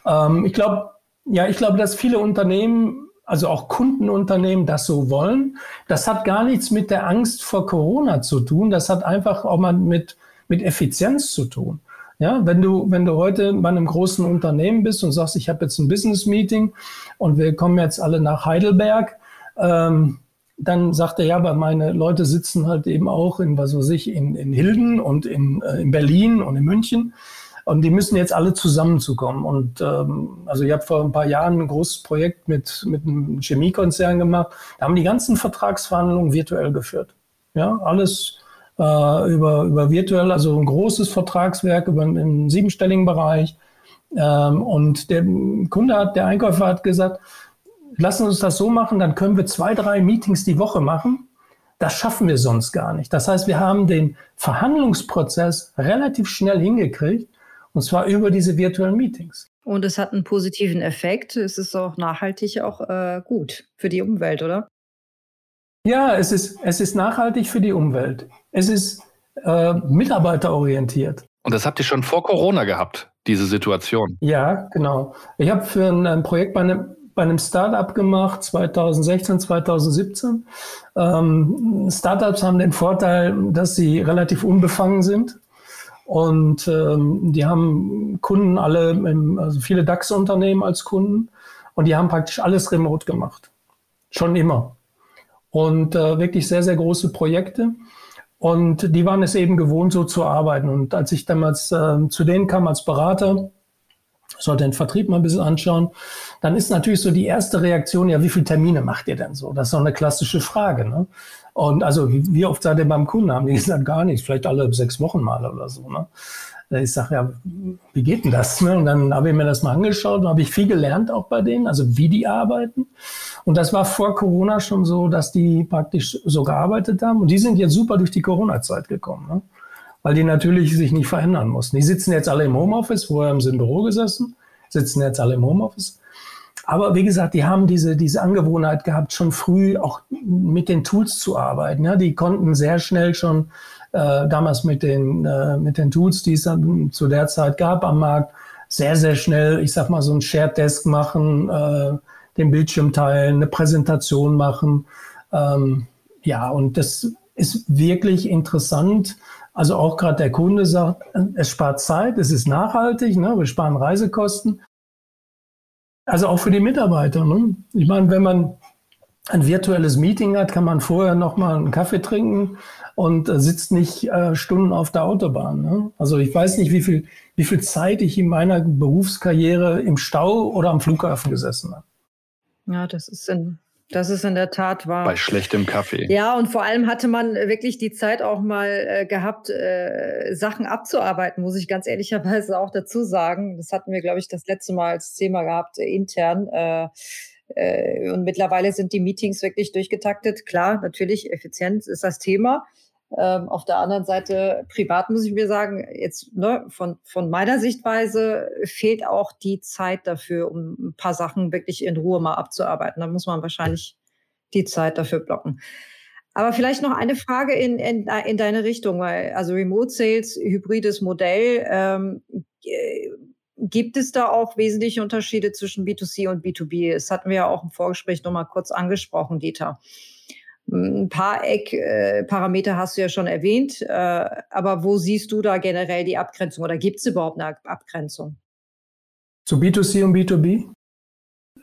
Ähm, ich glaube, ja, ich glaube, dass viele Unternehmen, also auch Kundenunternehmen, das so wollen. Das hat gar nichts mit der Angst vor Corona zu tun. Das hat einfach auch mal mit, mit Effizienz zu tun. Ja, wenn du, wenn du heute bei einem großen Unternehmen bist und sagst, ich habe jetzt ein Business Meeting und wir kommen jetzt alle nach Heidelberg, ähm, dann sagt er, ja, aber meine Leute sitzen halt eben auch in, was weiß ich, in, in Hilden und in, äh, in Berlin und in München. Und die müssen jetzt alle zusammenzukommen. Und ähm, also ich habe vor ein paar Jahren ein großes Projekt mit, mit einem Chemiekonzern gemacht. Da haben die ganzen Vertragsverhandlungen virtuell geführt. Ja, alles äh, über, über virtuell, also ein großes Vertragswerk über einen siebenstelligen Bereich. Ähm, und der Kunde hat, der Einkäufer hat gesagt, lassen uns das so machen, dann können wir zwei, drei Meetings die Woche machen. Das schaffen wir sonst gar nicht. Das heißt, wir haben den Verhandlungsprozess relativ schnell hingekriegt, und zwar über diese virtuellen Meetings. Und es hat einen positiven Effekt. Es ist auch nachhaltig auch äh, gut für die Umwelt, oder? Ja, es ist, es ist nachhaltig für die Umwelt. Es ist äh, mitarbeiterorientiert. Und das habt ihr schon vor Corona gehabt, diese Situation? Ja, genau. Ich habe für ein, ein Projekt bei einem, bei einem Startup gemacht, 2016, 2017. Ähm, Startups haben den Vorteil, dass sie relativ unbefangen sind. Und ähm, die haben Kunden alle, im, also viele DAX-Unternehmen als Kunden. Und die haben praktisch alles remote gemacht. Schon immer. Und äh, wirklich sehr, sehr große Projekte. Und die waren es eben gewohnt, so zu arbeiten. Und als ich damals äh, zu denen kam als Berater, sollte den Vertrieb mal ein bisschen anschauen, dann ist natürlich so die erste Reaktion, ja, wie viele Termine macht ihr denn so? Das ist so eine klassische Frage. Ne? Und also, wie oft seid ihr beim Kunden? Haben die gesagt, gar nichts, vielleicht alle sechs Wochen mal oder so. Ne? Ich sage, ja, wie geht denn das? Ne? Und dann habe ich mir das mal angeschaut und habe ich viel gelernt auch bei denen, also wie die arbeiten. Und das war vor Corona schon so, dass die praktisch so gearbeitet haben. Und die sind jetzt super durch die Corona-Zeit gekommen. Ne? weil die natürlich sich nicht verändern mussten. Die sitzen jetzt alle im Homeoffice, vorher haben sie im Büro gesessen, sitzen jetzt alle im Homeoffice. Aber wie gesagt, die haben diese, diese Angewohnheit gehabt, schon früh auch mit den Tools zu arbeiten. Ja, die konnten sehr schnell schon äh, damals mit den, äh, mit den Tools, die es dann zu der Zeit gab am Markt, sehr, sehr schnell, ich sag mal, so ein Shared Desk machen, äh, den Bildschirm teilen, eine Präsentation machen. Ähm, ja, und das ist wirklich interessant, also auch gerade der Kunde sagt, es spart Zeit, es ist nachhaltig, ne? wir sparen Reisekosten. Also auch für die Mitarbeiter. Ne? Ich meine, wenn man ein virtuelles Meeting hat, kann man vorher noch mal einen Kaffee trinken und äh, sitzt nicht äh, Stunden auf der Autobahn. Ne? Also ich weiß nicht, wie viel, wie viel Zeit ich in meiner Berufskarriere im Stau oder am Flughafen gesessen habe. Ja, das ist ein das ist in der Tat wahr. Bei schlechtem Kaffee. Ja, und vor allem hatte man wirklich die Zeit auch mal äh, gehabt, äh, Sachen abzuarbeiten, muss ich ganz ehrlicherweise auch dazu sagen. Das hatten wir, glaube ich, das letzte Mal als Thema gehabt, äh, intern. Äh, äh, und mittlerweile sind die Meetings wirklich durchgetaktet. Klar, natürlich, Effizienz ist das Thema. Ähm, auf der anderen Seite, privat muss ich mir sagen, jetzt ne, von, von meiner Sichtweise fehlt auch die Zeit dafür, um ein paar Sachen wirklich in Ruhe mal abzuarbeiten. Da muss man wahrscheinlich die Zeit dafür blocken. Aber vielleicht noch eine Frage in, in, in deine Richtung, weil also Remote Sales, hybrides Modell, ähm, gibt es da auch wesentliche Unterschiede zwischen B2C und B2B? Das hatten wir ja auch im Vorgespräch nochmal kurz angesprochen, Dieter. Ein paar Eckparameter hast du ja schon erwähnt, äh, aber wo siehst du da generell die Abgrenzung oder gibt es überhaupt eine Abgrenzung? Zu B2C und B2B?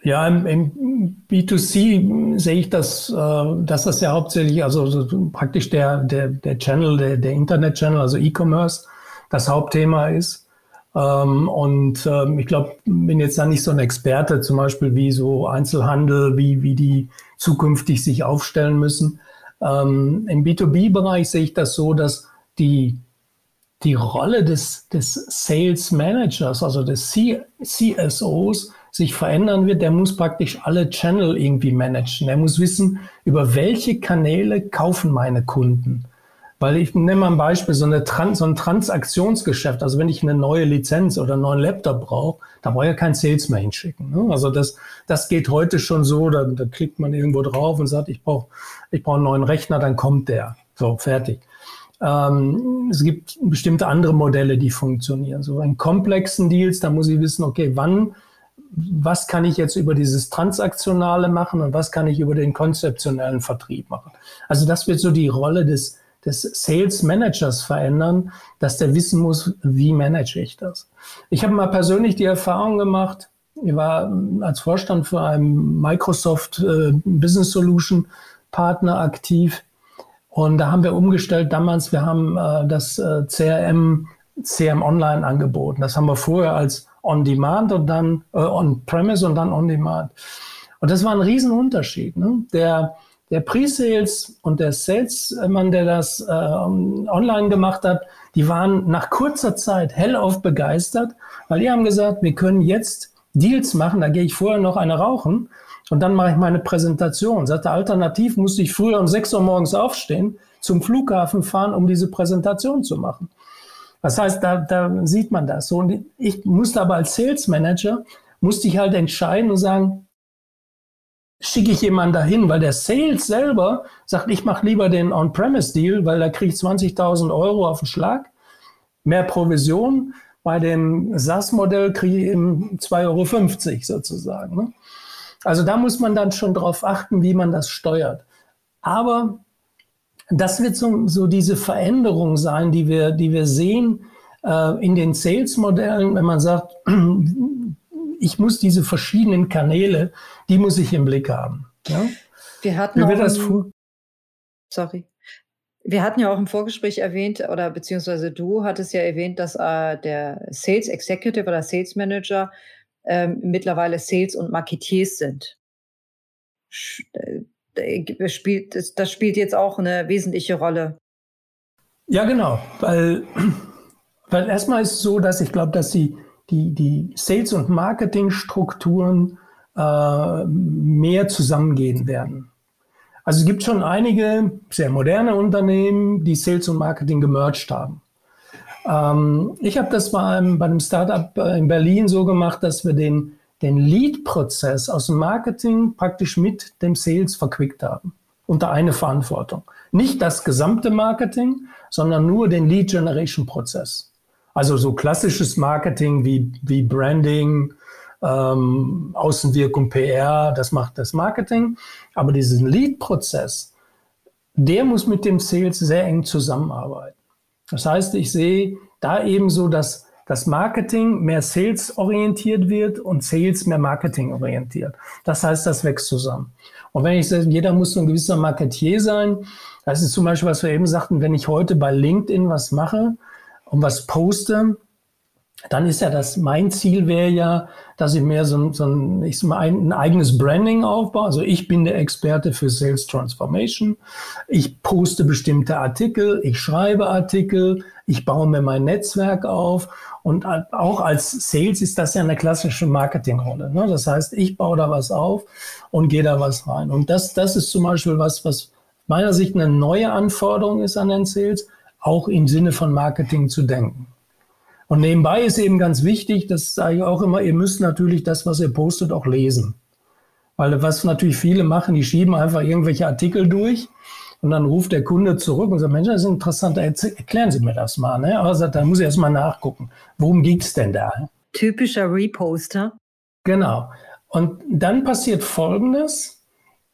Ja, im, im B2C sehe ich das, äh, dass das ja hauptsächlich, also so praktisch der, der, der Channel, der, der Internet-Channel, also E-Commerce, das Hauptthema ist. Ähm, und ähm, ich glaube, bin jetzt da nicht so ein Experte, zum Beispiel wie so Einzelhandel, wie, wie die zukünftig sich aufstellen müssen. Ähm, Im B2B-Bereich sehe ich das so, dass die, die Rolle des, des Sales Managers, also des C CSOs, sich verändern wird. Der muss praktisch alle Channel irgendwie managen. Er muss wissen, über welche Kanäle kaufen meine Kunden. Weil ich nehme mal ein Beispiel, so, eine Trans so ein Transaktionsgeschäft, also wenn ich eine neue Lizenz oder einen neuen Laptop brauche, da brauche ich ja kein Sales mehr hinschicken. Ne? Also das, das geht heute schon so, da, da klickt man irgendwo drauf und sagt, ich brauche ich brauch einen neuen Rechner, dann kommt der. So, fertig. Ähm, es gibt bestimmte andere Modelle, die funktionieren. So in komplexen Deals, da muss ich wissen, okay, wann, was kann ich jetzt über dieses Transaktionale machen und was kann ich über den konzeptionellen Vertrieb machen. Also das wird so die Rolle des des Sales Managers verändern, dass der wissen muss, wie manage ich das. Ich habe mal persönlich die Erfahrung gemacht, ich war als Vorstand für einen Microsoft äh, Business Solution Partner aktiv und da haben wir umgestellt damals, wir haben äh, das äh, CRM, CRM Online angeboten. Das haben wir vorher als On-Demand und dann äh, On-Premise und dann On-Demand. Und das war ein Riesenunterschied. Ne? Der der Pre-Sales und der Salesmann, der das äh, online gemacht hat, die waren nach kurzer Zeit hellauf begeistert, weil die haben gesagt, wir können jetzt Deals machen, da gehe ich vorher noch eine rauchen und dann mache ich meine Präsentation. Sagte, alternativ musste ich früher um 6 Uhr morgens aufstehen, zum Flughafen fahren, um diese Präsentation zu machen. Das heißt, da, da sieht man das. Und ich musste aber als Sales Manager, musste ich halt entscheiden und sagen, schicke ich jemanden dahin, weil der Sales selber sagt, ich mache lieber den On-Premise-Deal, weil da kriege ich 20.000 Euro auf den Schlag, mehr Provision. Bei dem SaaS-Modell kriege ich eben 2,50 Euro sozusagen. Ne? Also da muss man dann schon drauf achten, wie man das steuert. Aber das wird so, so diese Veränderung sein, die wir, die wir sehen äh, in den Sales-Modellen, wenn man sagt, ich muss diese verschiedenen Kanäle, die muss ich im Blick haben. Ja? Wir hatten auch das sorry. Wir hatten ja auch im Vorgespräch erwähnt, oder beziehungsweise du hattest ja erwähnt, dass äh, der Sales Executive oder Sales Manager ähm, mittlerweile Sales und Marketeers sind. Äh, spielt, das spielt jetzt auch eine wesentliche Rolle. Ja, genau, weil, weil erstmal ist es so, dass ich glaube, dass die die, die Sales- und Marketingstrukturen äh, mehr zusammengehen werden. Also es gibt schon einige sehr moderne Unternehmen, die Sales und Marketing gemerged haben. Ähm, ich habe das bei einem, bei einem Startup äh, in Berlin so gemacht, dass wir den, den Lead-Prozess aus dem Marketing praktisch mit dem Sales verquickt haben. Unter eine Verantwortung. Nicht das gesamte Marketing, sondern nur den Lead-Generation-Prozess. Also so klassisches Marketing wie, wie Branding, ähm, Außenwirkung, PR, das macht das Marketing. Aber diesen Lead-Prozess, der muss mit dem Sales sehr eng zusammenarbeiten. Das heißt, ich sehe da eben so, dass das Marketing mehr Sales orientiert wird und Sales mehr Marketing orientiert. Das heißt, das wächst zusammen. Und wenn ich sage, jeder muss so ein gewisser Marketier sein, das ist zum Beispiel, was wir eben sagten, wenn ich heute bei LinkedIn was mache, und was poste, dann ist ja das, mein Ziel wäre ja, dass ich mehr so, so ein, ich sag mal, ein, ein, eigenes Branding aufbaue. Also ich bin der Experte für Sales Transformation. Ich poste bestimmte Artikel, ich schreibe Artikel, ich baue mir mein Netzwerk auf. Und auch als Sales ist das ja eine klassische Marketingrolle. Ne? Das heißt, ich baue da was auf und gehe da was rein. Und das, das ist zum Beispiel was, was meiner Sicht eine neue Anforderung ist an den Sales auch im Sinne von Marketing zu denken. Und nebenbei ist eben ganz wichtig, das sage ich auch immer, ihr müsst natürlich das, was ihr postet, auch lesen. Weil was natürlich viele machen, die schieben einfach irgendwelche Artikel durch und dann ruft der Kunde zurück und sagt, Mensch, das ist interessant, erklären Sie mir das mal. Ne? Aber sagt, da muss ich erst mal nachgucken. Worum ging es denn da? Typischer Reposter. Genau. Und dann passiert Folgendes.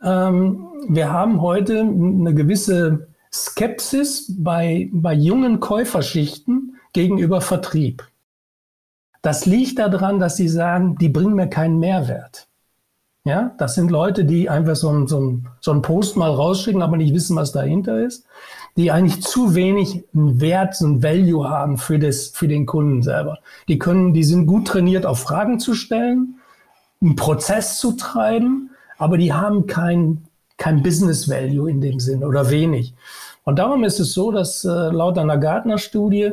Ähm, wir haben heute eine gewisse Skepsis bei, bei jungen Käuferschichten gegenüber Vertrieb. Das liegt daran, dass sie sagen, die bringen mir keinen Mehrwert. Ja, das sind Leute, die einfach so einen so so ein Post mal rausschicken, aber nicht wissen, was dahinter ist, die eigentlich zu wenig einen Wert, so ein Value haben für, das, für den Kunden selber. Die können, die sind gut trainiert, auf Fragen zu stellen, einen Prozess zu treiben, aber die haben kein, kein Business Value in dem Sinn oder wenig. Und darum ist es so, dass äh, laut einer Gartner-Studie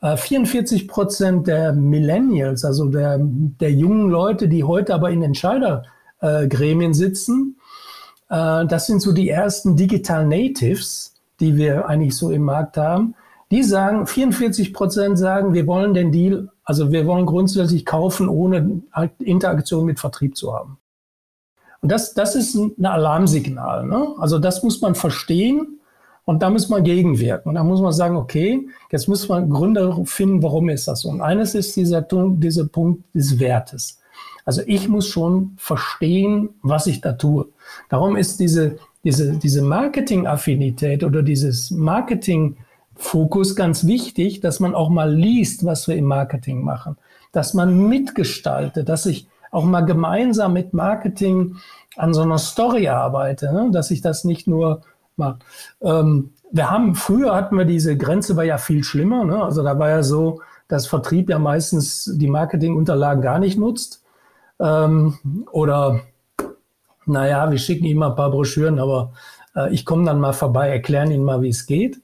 äh, 44 Prozent der Millennials, also der, der jungen Leute, die heute aber in Entscheidergremien äh, sitzen, das sind so die ersten Digital Natives, die wir eigentlich so im Markt haben. Die sagen, 44 Prozent sagen, wir wollen den Deal, also wir wollen grundsätzlich kaufen, ohne Interaktion mit Vertrieb zu haben. Und das, das ist ein Alarmsignal. Ne? Also das muss man verstehen und da muss man gegenwirken. Und da muss man sagen, okay, jetzt muss man Gründe finden, warum ist das so. Und eines ist dieser, dieser Punkt des Wertes. Also ich muss schon verstehen, was ich da tue. Darum ist diese, diese, diese Marketing-Affinität oder dieses Marketing-Fokus ganz wichtig, dass man auch mal liest, was wir im Marketing machen. Dass man mitgestaltet, dass ich auch mal gemeinsam mit Marketing an so einer Story arbeite, ne? dass ich das nicht nur mache. Ähm, wir haben, früher hatten wir diese Grenze, war ja viel schlimmer. Ne? Also da war ja so, dass Vertrieb ja meistens die Marketingunterlagen gar nicht nutzt. Ähm, oder, naja, wir schicken ihm mal ein paar Broschüren, aber äh, ich komme dann mal vorbei, erklären Ihnen mal, wie es geht.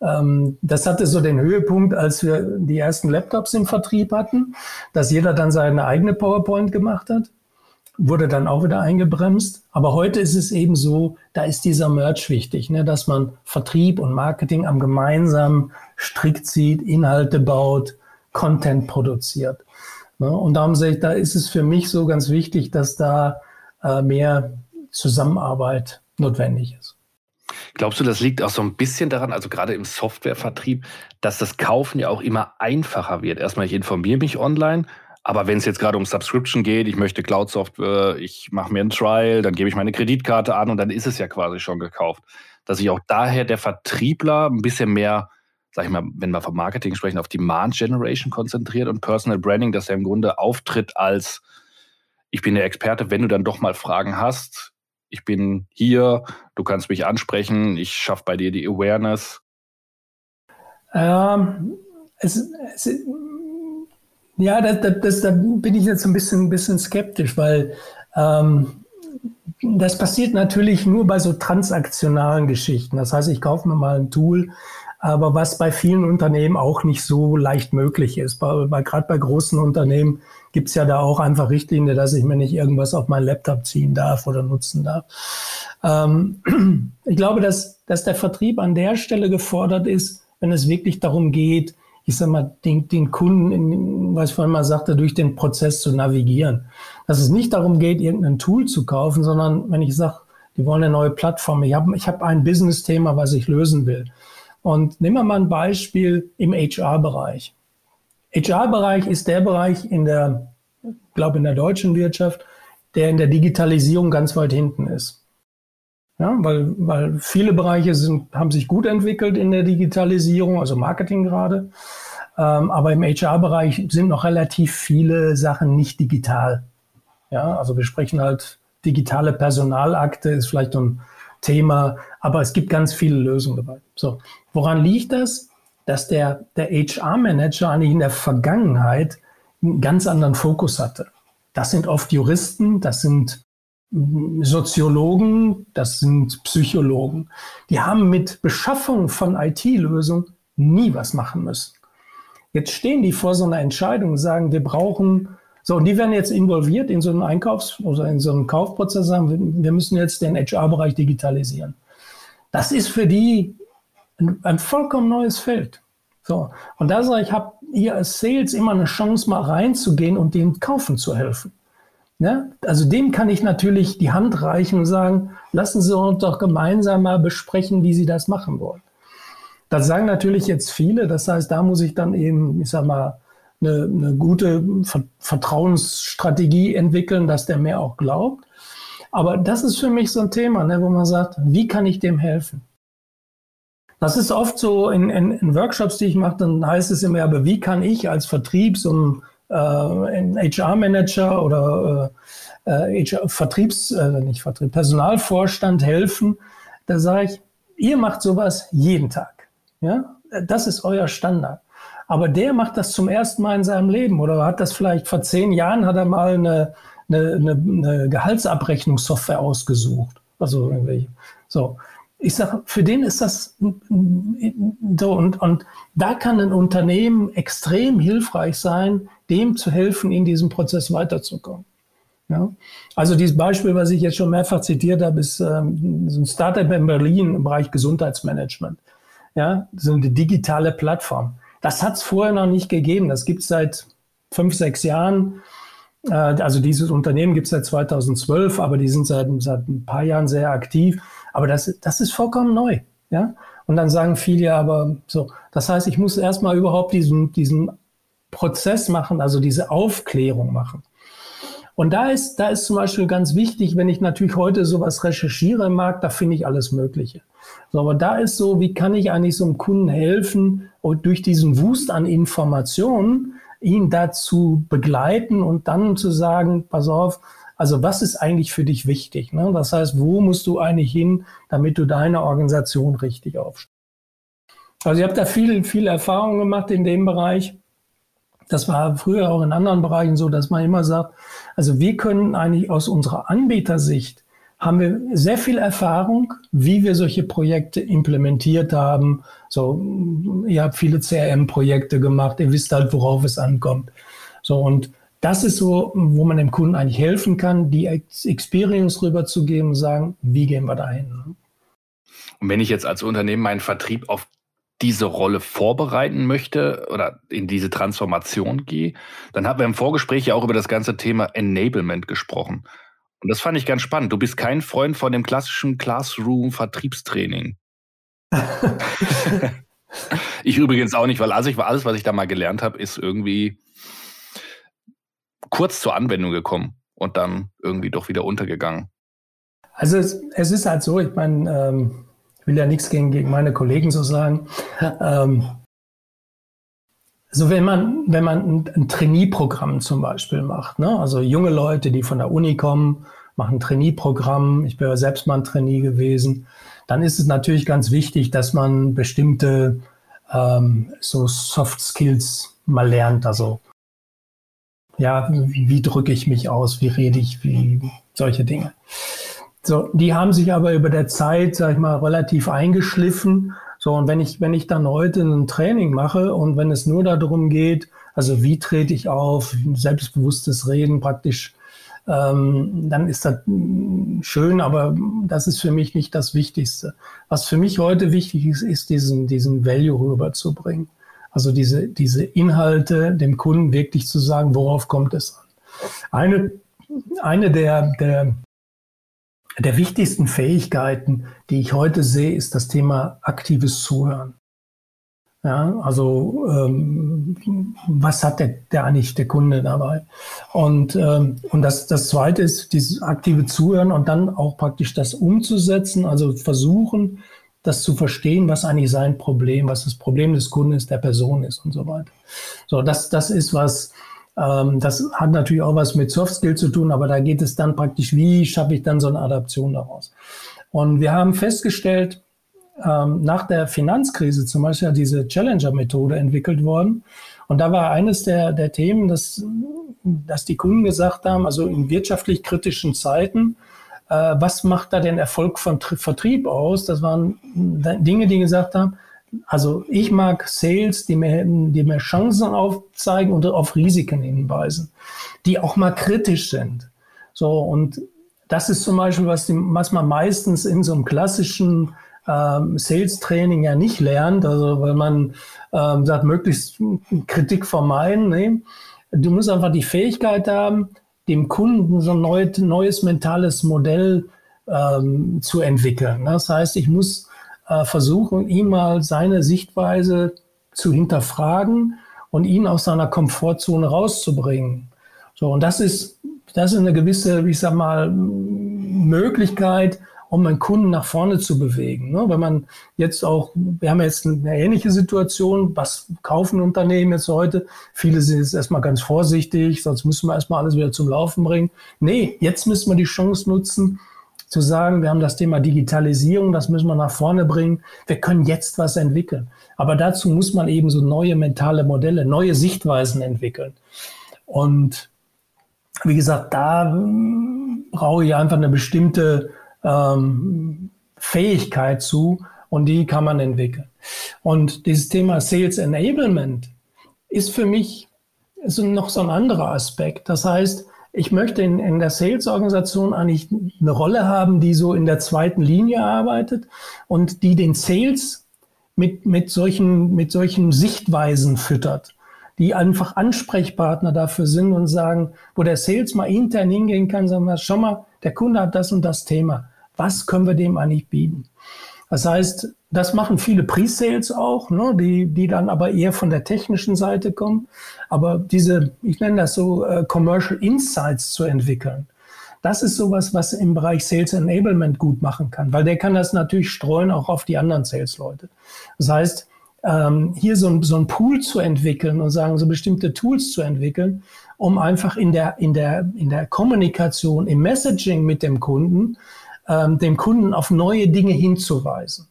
Ähm, das hatte so den Höhepunkt, als wir die ersten Laptops im Vertrieb hatten, dass jeder dann seine eigene PowerPoint gemacht hat wurde dann auch wieder eingebremst. Aber heute ist es eben so, da ist dieser Merch wichtig, ne, dass man Vertrieb und Marketing am gemeinsamen Strick zieht, Inhalte baut, Content produziert. Ne? Und darum sehe ich, da ist es für mich so ganz wichtig, dass da äh, mehr Zusammenarbeit notwendig ist. Glaubst du, das liegt auch so ein bisschen daran, also gerade im Softwarevertrieb, dass das Kaufen ja auch immer einfacher wird? Erstmal, ich informiere mich online, aber wenn es jetzt gerade um Subscription geht, ich möchte Cloud-Software, ich mache mir ein Trial, dann gebe ich meine Kreditkarte an und dann ist es ja quasi schon gekauft. Dass sich auch daher der Vertriebler ein bisschen mehr, sag ich mal, wenn wir vom Marketing sprechen, auf Demand Generation konzentriert und Personal Branding, dass er im Grunde auftritt als, ich bin der Experte, wenn du dann doch mal Fragen hast, ich bin hier, du kannst mich ansprechen, ich schaffe bei dir die Awareness. Ähm, es, es, ja, das, das, das, da bin ich jetzt ein bisschen, ein bisschen skeptisch, weil ähm, das passiert natürlich nur bei so transaktionalen Geschichten. Das heißt, ich kaufe mir mal ein Tool, aber was bei vielen Unternehmen auch nicht so leicht möglich ist. Bei, bei, Gerade bei großen Unternehmen gibt es ja da auch einfach Richtlinien, dass ich mir nicht irgendwas auf meinen Laptop ziehen darf oder nutzen darf. Ähm, ich glaube, dass, dass der Vertrieb an der Stelle gefordert ist, wenn es wirklich darum geht, ich sag mal, den, den Kunden, in, was ich vorhin mal sagte, durch den Prozess zu navigieren. Dass es nicht darum geht, irgendein Tool zu kaufen, sondern wenn ich sage, die wollen eine neue Plattform, ich habe ich hab ein Business-Thema, was ich lösen will. Und nehmen wir mal ein Beispiel im HR-Bereich. HR-Bereich ist der Bereich in der, glaube in der deutschen Wirtschaft, der in der Digitalisierung ganz weit hinten ist. Ja, weil, weil viele Bereiche sind, haben sich gut entwickelt in der Digitalisierung, also Marketing gerade. Ähm, aber im HR-Bereich sind noch relativ viele Sachen nicht digital. Ja, also wir sprechen halt digitale Personalakte ist vielleicht ein Thema, aber es gibt ganz viele Lösungen dabei. So, woran liegt das? Dass der, der HR-Manager eigentlich in der Vergangenheit einen ganz anderen Fokus hatte. Das sind oft Juristen, das sind Soziologen, das sind Psychologen. Die haben mit Beschaffung von IT-Lösungen nie was machen müssen. Jetzt stehen die vor so einer Entscheidung und sagen, wir brauchen, so, und die werden jetzt involviert in so einen Einkaufs- oder in so einen Kaufprozess, sagen, wir müssen jetzt den HR-Bereich digitalisieren. Das ist für die ein, ein vollkommen neues Feld. So, und da sage ich, habt ihr als Sales immer eine Chance, mal reinzugehen und denen kaufen zu helfen. Ne? Also dem kann ich natürlich die Hand reichen und sagen, lassen Sie uns doch gemeinsam mal besprechen, wie Sie das machen wollen. Das sagen natürlich jetzt viele. Das heißt, da muss ich dann eben, ich sag mal, eine, eine gute Vertrauensstrategie entwickeln, dass der mir auch glaubt. Aber das ist für mich so ein Thema, ne, wo man sagt, wie kann ich dem helfen? Das ist oft so in, in, in Workshops, die ich mache, dann heißt es immer, aber wie kann ich als Vertriebs- und äh, HR-Manager oder äh, HR äh, Vertriebs, äh, nicht Vertrieb, Personalvorstand helfen, da sage ich, ihr macht sowas jeden Tag. Ja? Das ist euer Standard. Aber der macht das zum ersten Mal in seinem Leben oder hat das vielleicht vor zehn Jahren, hat er mal eine, eine, eine, eine Gehaltsabrechnungssoftware ausgesucht. Also irgendwelche. So. Ich sage, für den ist das so und, und da kann ein Unternehmen extrem hilfreich sein, dem zu helfen, in diesem Prozess weiterzukommen. Ja? Also dieses Beispiel, was ich jetzt schon mehrfach zitiert habe, ist ähm, ein Startup in Berlin im Bereich Gesundheitsmanagement. Ja, so eine digitale Plattform. Das hat es vorher noch nicht gegeben. Das gibt es seit fünf, sechs Jahren. Äh, also dieses Unternehmen gibt es seit 2012, aber die sind seit, seit ein paar Jahren sehr aktiv. Aber das, das ist vollkommen neu. Ja? Und dann sagen viele, aber so, das heißt, ich muss erstmal überhaupt diesen, diesen Prozess machen, also diese Aufklärung machen. Und da ist, da ist zum Beispiel ganz wichtig, wenn ich natürlich heute sowas recherchiere im Markt, da finde ich alles Mögliche. So, aber da ist so, wie kann ich eigentlich so einem Kunden helfen und durch diesen Wust an Informationen ihn dazu begleiten und dann zu sagen, pass auf, also was ist eigentlich für dich wichtig? Ne? Das heißt, wo musst du eigentlich hin, damit du deine Organisation richtig aufstellst? Also ich habe da viel, viel Erfahrung gemacht in dem Bereich. Das war früher auch in anderen Bereichen so, dass man immer sagt, also wir können eigentlich aus unserer Anbietersicht haben wir sehr viel Erfahrung, wie wir solche Projekte implementiert haben. So, ihr habt viele CRM-Projekte gemacht, ihr wisst halt, worauf es ankommt. So, und das ist so, wo man dem Kunden eigentlich helfen kann, die Experience rüberzugeben und sagen, wie gehen wir dahin? Und wenn ich jetzt als Unternehmen meinen Vertrieb auf diese Rolle vorbereiten möchte oder in diese Transformation gehe, dann haben wir im Vorgespräch ja auch über das ganze Thema Enablement gesprochen. Und das fand ich ganz spannend. Du bist kein Freund von dem klassischen Classroom-Vertriebstraining. ich übrigens auch nicht, weil also ich, alles, was ich da mal gelernt habe, ist irgendwie kurz zur Anwendung gekommen und dann irgendwie doch wieder untergegangen. Also es, es ist halt so, ich meine, ähm, ich will ja nichts gegen, gegen meine Kollegen so sagen. Ähm, also wenn man, wenn man ein, ein Trainee-Programm zum Beispiel macht, ne? also junge Leute, die von der Uni kommen, machen ein Trainee-Programm, ich bin ja selbst mal ein Trainee gewesen, dann ist es natürlich ganz wichtig, dass man bestimmte ähm, so Soft Skills mal lernt. Also ja, wie, wie drücke ich mich aus, wie rede ich, wie solche Dinge. So, die haben sich aber über der Zeit, sag ich mal, relativ eingeschliffen. So, und wenn ich, wenn ich dann heute ein Training mache und wenn es nur darum geht, also wie trete ich auf, selbstbewusstes Reden praktisch, ähm, dann ist das schön, aber das ist für mich nicht das Wichtigste. Was für mich heute wichtig ist, ist diesen, diesen Value rüberzubringen. Also diese, diese Inhalte dem Kunden wirklich zu sagen, worauf kommt es an. Eine, eine der, der, der wichtigsten Fähigkeiten, die ich heute sehe, ist das Thema aktives Zuhören. Ja, also ähm, was hat der, der eigentlich der Kunde dabei? Und, ähm, und das, das Zweite ist dieses aktive Zuhören und dann auch praktisch das umzusetzen, also versuchen, das zu verstehen, was eigentlich sein Problem, was das Problem des Kunden ist, der Person ist und so weiter. So, das, das ist was, ähm, das hat natürlich auch was mit Soft Skill zu tun, aber da geht es dann praktisch, wie schaffe ich dann so eine Adaption daraus? Und wir haben festgestellt, ähm, nach der Finanzkrise zum Beispiel diese Challenger-Methode entwickelt worden. Und da war eines der, der Themen, dass, dass die Kunden gesagt haben, also in wirtschaftlich kritischen Zeiten, was macht da den Erfolg von Tri Vertrieb aus? Das waren Dinge, die gesagt haben, also ich mag Sales, die mir, die mir Chancen aufzeigen und auf Risiken hinweisen, die auch mal kritisch sind. So, und das ist zum Beispiel, was, die, was man meistens in so einem klassischen ähm, Sales-Training ja nicht lernt, also weil man ähm, sagt, möglichst Kritik vermeiden. Nee. Du musst einfach die Fähigkeit haben, dem Kunden so ein neues, neues mentales Modell ähm, zu entwickeln. Das heißt, ich muss äh, versuchen, ihm mal seine Sichtweise zu hinterfragen und ihn aus seiner Komfortzone rauszubringen. So, und das ist, das ist eine gewisse, ich sag mal, Möglichkeit, um einen Kunden nach vorne zu bewegen. Ne? Wenn man jetzt auch, wir haben jetzt eine ähnliche Situation, was kaufen Unternehmen jetzt heute? Viele sind jetzt erstmal ganz vorsichtig, sonst müssen wir erstmal alles wieder zum Laufen bringen. Nee, jetzt müssen wir die Chance nutzen, zu sagen, wir haben das Thema Digitalisierung, das müssen wir nach vorne bringen. Wir können jetzt was entwickeln. Aber dazu muss man eben so neue mentale Modelle, neue Sichtweisen entwickeln. Und wie gesagt, da brauche ich einfach eine bestimmte ähm, Fähigkeit zu und die kann man entwickeln. Und dieses Thema Sales Enablement ist für mich ist noch so ein anderer Aspekt. Das heißt, ich möchte in, in der Sales-Organisation eigentlich eine Rolle haben, die so in der zweiten Linie arbeitet und die den Sales mit, mit, solchen, mit solchen Sichtweisen füttert, die einfach Ansprechpartner dafür sind und sagen, wo der Sales mal intern hingehen kann, sagen wir, schau mal, der Kunde hat das und das Thema. Was können wir dem eigentlich bieten? Das heißt, das machen viele Pre-Sales auch, ne, die, die dann aber eher von der technischen Seite kommen. Aber diese, ich nenne das so, äh, Commercial Insights zu entwickeln, das ist sowas, was im Bereich Sales Enablement gut machen kann, weil der kann das natürlich streuen auch auf die anderen Sales-Leute. Das heißt, ähm, hier so ein, so ein Pool zu entwickeln und sagen, so bestimmte Tools zu entwickeln, um einfach in der, in der, in der Kommunikation, im Messaging mit dem Kunden, ähm, dem Kunden auf neue Dinge hinzuweisen.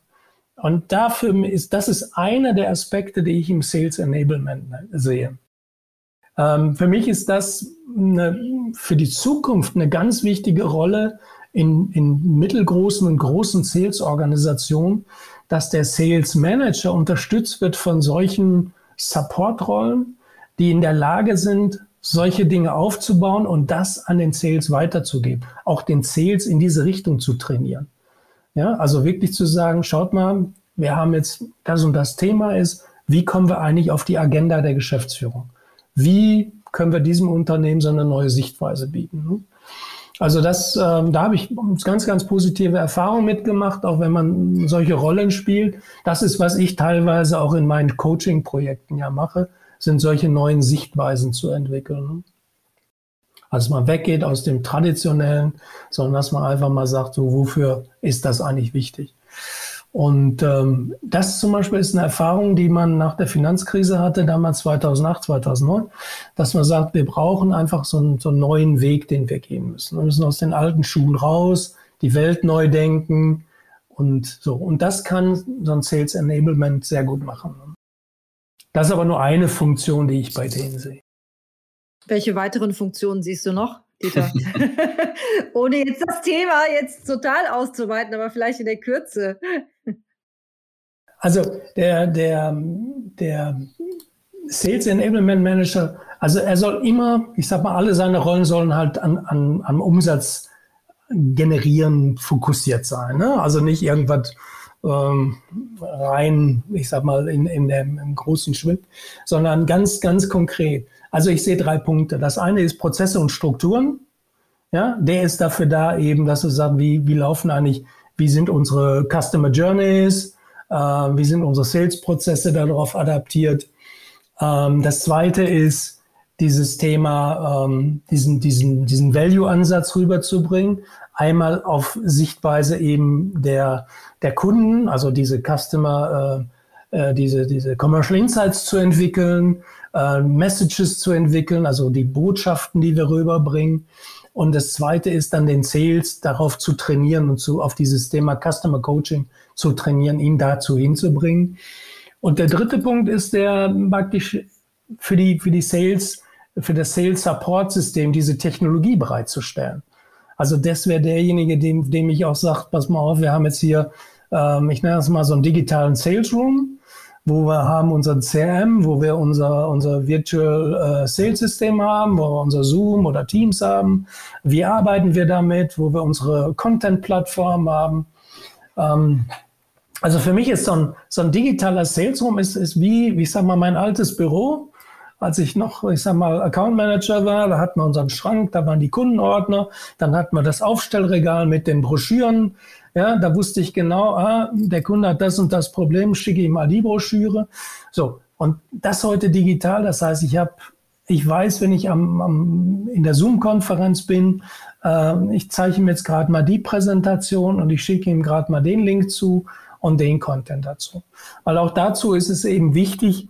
Und dafür ist, das ist einer der Aspekte, die ich im Sales Enablement sehe. Ähm, für mich ist das eine, für die Zukunft eine ganz wichtige Rolle in, in mittelgroßen und großen Sales-Organisationen, dass der Sales Manager unterstützt wird von solchen Support-Rollen, die in der Lage sind, solche Dinge aufzubauen und das an den Sales weiterzugeben, auch den Sales in diese Richtung zu trainieren. Ja, also wirklich zu sagen, schaut mal, wir haben jetzt das und das Thema ist, wie kommen wir eigentlich auf die Agenda der Geschäftsführung? Wie können wir diesem Unternehmen so eine neue Sichtweise bieten? Also das, ähm, da habe ich ganz, ganz positive Erfahrungen mitgemacht, auch wenn man solche Rollen spielt. Das ist, was ich teilweise auch in meinen Coaching-Projekten ja mache, sind solche neuen Sichtweisen zu entwickeln. Also man weggeht aus dem Traditionellen, sondern dass man einfach mal sagt, so wofür ist das eigentlich wichtig? Und ähm, das zum Beispiel ist eine Erfahrung, die man nach der Finanzkrise hatte, damals 2008, 2009, dass man sagt, wir brauchen einfach so einen, so einen neuen Weg, den wir gehen müssen. Wir müssen aus den alten Schuhen raus, die Welt neu denken und so. Und das kann so ein Sales Enablement sehr gut machen. Das ist aber nur eine Funktion, die ich bei denen sehe. Welche weiteren Funktionen siehst du noch? Dieter. Ohne jetzt das Thema jetzt total auszuweiten, aber vielleicht in der Kürze. Also der, der, der Sales Enablement Manager, also er soll immer, ich sag mal, alle seine Rollen sollen halt an, an, am Umsatz generieren fokussiert sein. Ne? Also nicht irgendwas ähm, rein, ich sag mal, in, in dem im großen Schwimm, sondern ganz, ganz konkret. Also ich sehe drei Punkte. Das eine ist Prozesse und Strukturen. Ja, der ist dafür da eben, dass du sagst, wie, wie laufen eigentlich, wie sind unsere Customer Journeys, äh, wie sind unsere Sales-Prozesse darauf adaptiert. Ähm, das zweite ist, dieses Thema, ähm, diesen, diesen, diesen Value-Ansatz rüberzubringen. Einmal auf Sichtweise eben der, der Kunden, also diese Customer, äh, äh, diese, diese Commercial Insights zu entwickeln, äh, Messages zu entwickeln, also die Botschaften, die wir rüberbringen. Und das zweite ist dann den Sales darauf zu trainieren und zu, auf dieses Thema Customer Coaching zu trainieren, ihn dazu hinzubringen. Und der dritte Punkt ist der praktisch für die, für die Sales, für das Sales Support System diese Technologie bereitzustellen. Also das wäre derjenige, dem, dem ich auch sage, pass mal auf, wir haben jetzt hier, ähm, ich nenne das mal so einen digitalen Sales Room wo wir haben unseren CRM, wo wir unser, unser Virtual äh, Sales System haben, wo wir unser Zoom oder Teams haben. Wie arbeiten wir damit, wo wir unsere Content-Plattform haben. Ähm, also für mich ist so ein, so ein digitaler Sales Room ist, ist wie, wie ich sag mal, mein altes Büro. Als ich noch, ich sag mal, Account Manager war, da hatten wir unseren Schrank, da waren die Kundenordner, dann hatten wir das Aufstellregal mit den Broschüren, ja, da wusste ich genau, ah, der Kunde hat das und das Problem, schicke ihm mal die Broschüre. So, und das heute digital, das heißt, ich habe, ich weiß, wenn ich am, am in der Zoom-Konferenz bin, äh, ich zeige ihm jetzt gerade mal die Präsentation und ich schicke ihm gerade mal den Link zu und den Content dazu. Weil auch dazu ist es eben wichtig,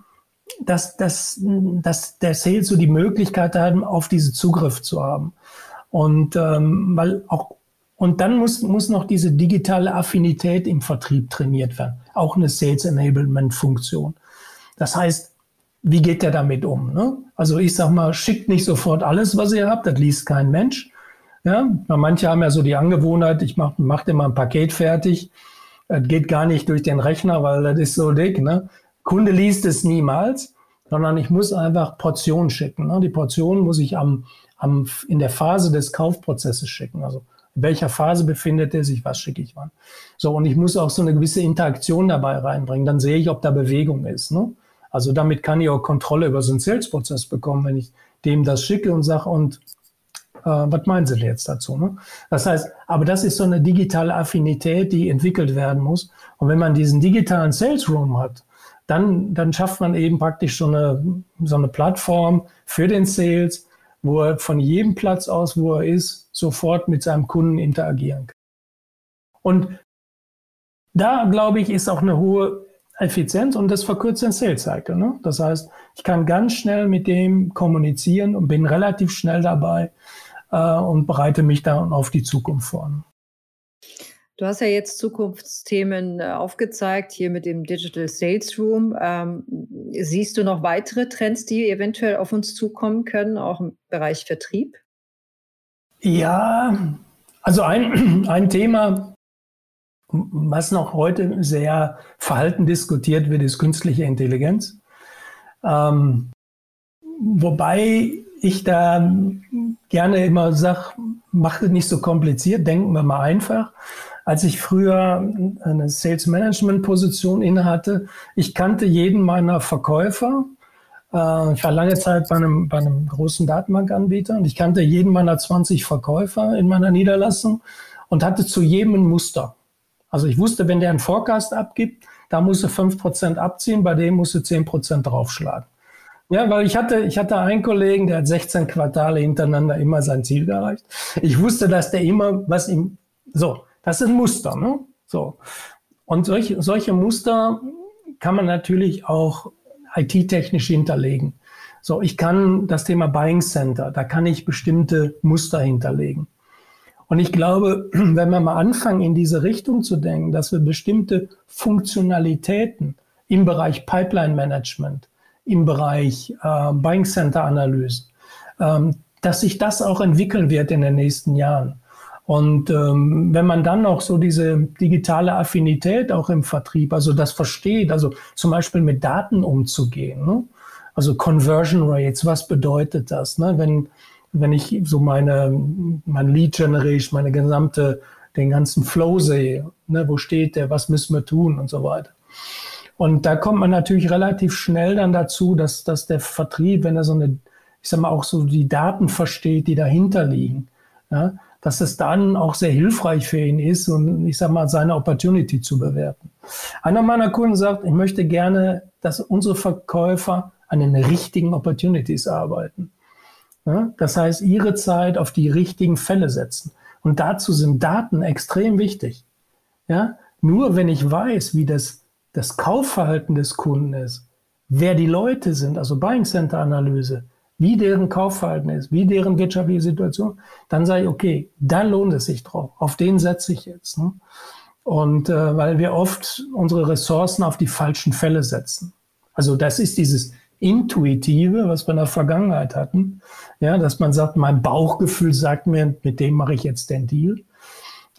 dass, dass, dass der Sales so die Möglichkeit hat, auf diesen Zugriff zu haben. Und ähm, weil auch und dann muss, muss noch diese digitale Affinität im Vertrieb trainiert werden. Auch eine Sales Enablement Funktion. Das heißt, wie geht der damit um? Ne? Also ich sag mal, schickt nicht sofort alles, was ihr habt, das liest kein Mensch. Ja, manche haben ja so die Angewohnheit, ich mache mach dir mal ein Paket fertig. Das geht gar nicht durch den Rechner, weil das ist so dick. Ne? Kunde liest es niemals, sondern ich muss einfach Portionen schicken. Ne? Die Portionen muss ich am, am, in der Phase des Kaufprozesses schicken. Also in welcher Phase befindet er sich, was schicke ich wann. So, und ich muss auch so eine gewisse Interaktion dabei reinbringen. Dann sehe ich, ob da Bewegung ist. Ne? Also damit kann ich auch Kontrolle über so einen Sales-Prozess bekommen, wenn ich dem das schicke und sage, und äh, was meinen Sie denn jetzt dazu? Ne? Das heißt, aber das ist so eine digitale Affinität, die entwickelt werden muss. Und wenn man diesen digitalen Sales Room hat, dann, dann schafft man eben praktisch so eine, so eine Plattform für den Sales, wo er von jedem Platz aus, wo er ist, sofort mit seinem Kunden interagieren kann. Und da, glaube ich, ist auch eine hohe Effizienz und das verkürzt den Sales Cycle. Ne? Das heißt, ich kann ganz schnell mit dem kommunizieren und bin relativ schnell dabei äh, und bereite mich dann auf die Zukunft vor. Du hast ja jetzt Zukunftsthemen äh, aufgezeigt, hier mit dem Digital Sales Room. Ähm, siehst du noch weitere Trends, die eventuell auf uns zukommen können, auch im Bereich Vertrieb? Ja, Also ein, ein Thema, was noch heute sehr verhalten diskutiert wird, ist künstliche Intelligenz. Ähm, wobei ich da gerne immer sage, macht es nicht so kompliziert, denken wir mal einfach. Als ich früher eine Sales Management Position innehatte, ich kannte jeden meiner Verkäufer. Äh, ich war lange Zeit bei einem, bei einem großen Datenbankanbieter und ich kannte jeden meiner 20 Verkäufer in meiner Niederlassung und hatte zu jedem ein Muster. Also ich wusste, wenn der einen Forecast abgibt, da muss er 5% abziehen, bei dem muss er 10% draufschlagen. Ja, weil ich hatte, ich hatte einen Kollegen, der hat 16 Quartale hintereinander immer sein Ziel erreicht. Ich wusste, dass der immer was ihm, so, das ein Muster, ne? So. Und solche, solche Muster kann man natürlich auch IT-technisch hinterlegen. So, ich kann das Thema Buying Center, da kann ich bestimmte Muster hinterlegen. Und ich glaube, wenn wir mal anfangen, in diese Richtung zu denken, dass wir bestimmte Funktionalitäten im Bereich Pipeline Management, im Bereich äh, Buying Center Analysen, ähm, dass sich das auch entwickeln wird in den nächsten Jahren. Und ähm, wenn man dann noch so diese digitale Affinität auch im Vertrieb, also das versteht, also zum Beispiel mit Daten umzugehen, ne? also Conversion Rates, was bedeutet das? Ne? Wenn, wenn ich so meine, mein Lead Generation, meine gesamte, den ganzen Flow sehe, ne? wo steht der, was müssen wir tun und so weiter. Und da kommt man natürlich relativ schnell dann dazu, dass, dass der Vertrieb, wenn er so eine, ich sag mal, auch so die Daten versteht, die dahinter liegen, ja, dass es dann auch sehr hilfreich für ihn ist und ich sag mal, seine Opportunity zu bewerten. Einer meiner Kunden sagt, ich möchte gerne, dass unsere Verkäufer an den richtigen Opportunities arbeiten. Das heißt, ihre Zeit auf die richtigen Fälle setzen. Und dazu sind Daten extrem wichtig. Ja, nur wenn ich weiß, wie das das Kaufverhalten des Kunden ist, wer die Leute sind, also Buying Center Analyse, wie deren Kaufverhalten ist, wie deren wirtschaftliche Situation, dann sage ich, okay, da lohnt es sich drauf. Auf den setze ich jetzt. Ne? Und äh, weil wir oft unsere Ressourcen auf die falschen Fälle setzen. Also das ist dieses Intuitive, was wir in der Vergangenheit hatten, ja, dass man sagt, mein Bauchgefühl sagt mir, mit dem mache ich jetzt den Deal.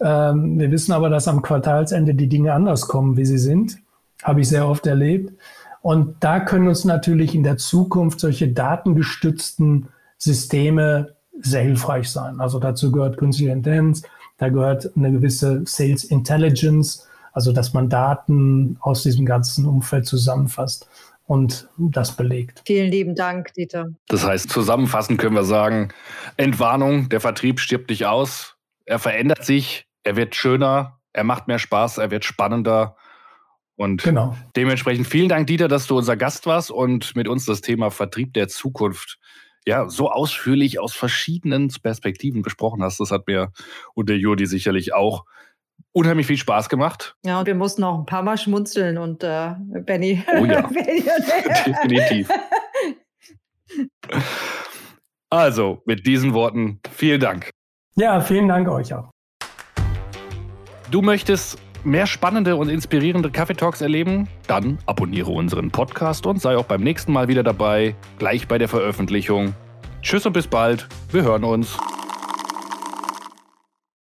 Ähm, wir wissen aber, dass am Quartalsende die Dinge anders kommen, wie sie sind. Habe ich sehr oft erlebt. Und da können uns natürlich in der Zukunft solche datengestützten Systeme sehr hilfreich sein. Also dazu gehört künstliche Intelligenz, da gehört eine gewisse Sales Intelligence, also dass man Daten aus diesem ganzen Umfeld zusammenfasst und das belegt. Vielen lieben Dank, Dieter. Das heißt, zusammenfassend können wir sagen, Entwarnung, der Vertrieb stirbt nicht aus, er verändert sich, er wird schöner, er macht mehr Spaß, er wird spannender und genau. dementsprechend vielen Dank, Dieter, dass du unser Gast warst und mit uns das Thema Vertrieb der Zukunft ja so ausführlich aus verschiedenen Perspektiven besprochen hast. Das hat mir und der Jodi sicherlich auch unheimlich viel Spaß gemacht. Ja, und wir mussten auch ein paar Mal schmunzeln und äh, Benny. Oh ja, definitiv. Also, mit diesen Worten, vielen Dank. Ja, vielen Dank euch auch. Du möchtest mehr spannende und inspirierende Kaffeetalks erleben? Dann abonniere unseren Podcast und sei auch beim nächsten Mal wieder dabei, gleich bei der Veröffentlichung. Tschüss und bis bald. Wir hören uns.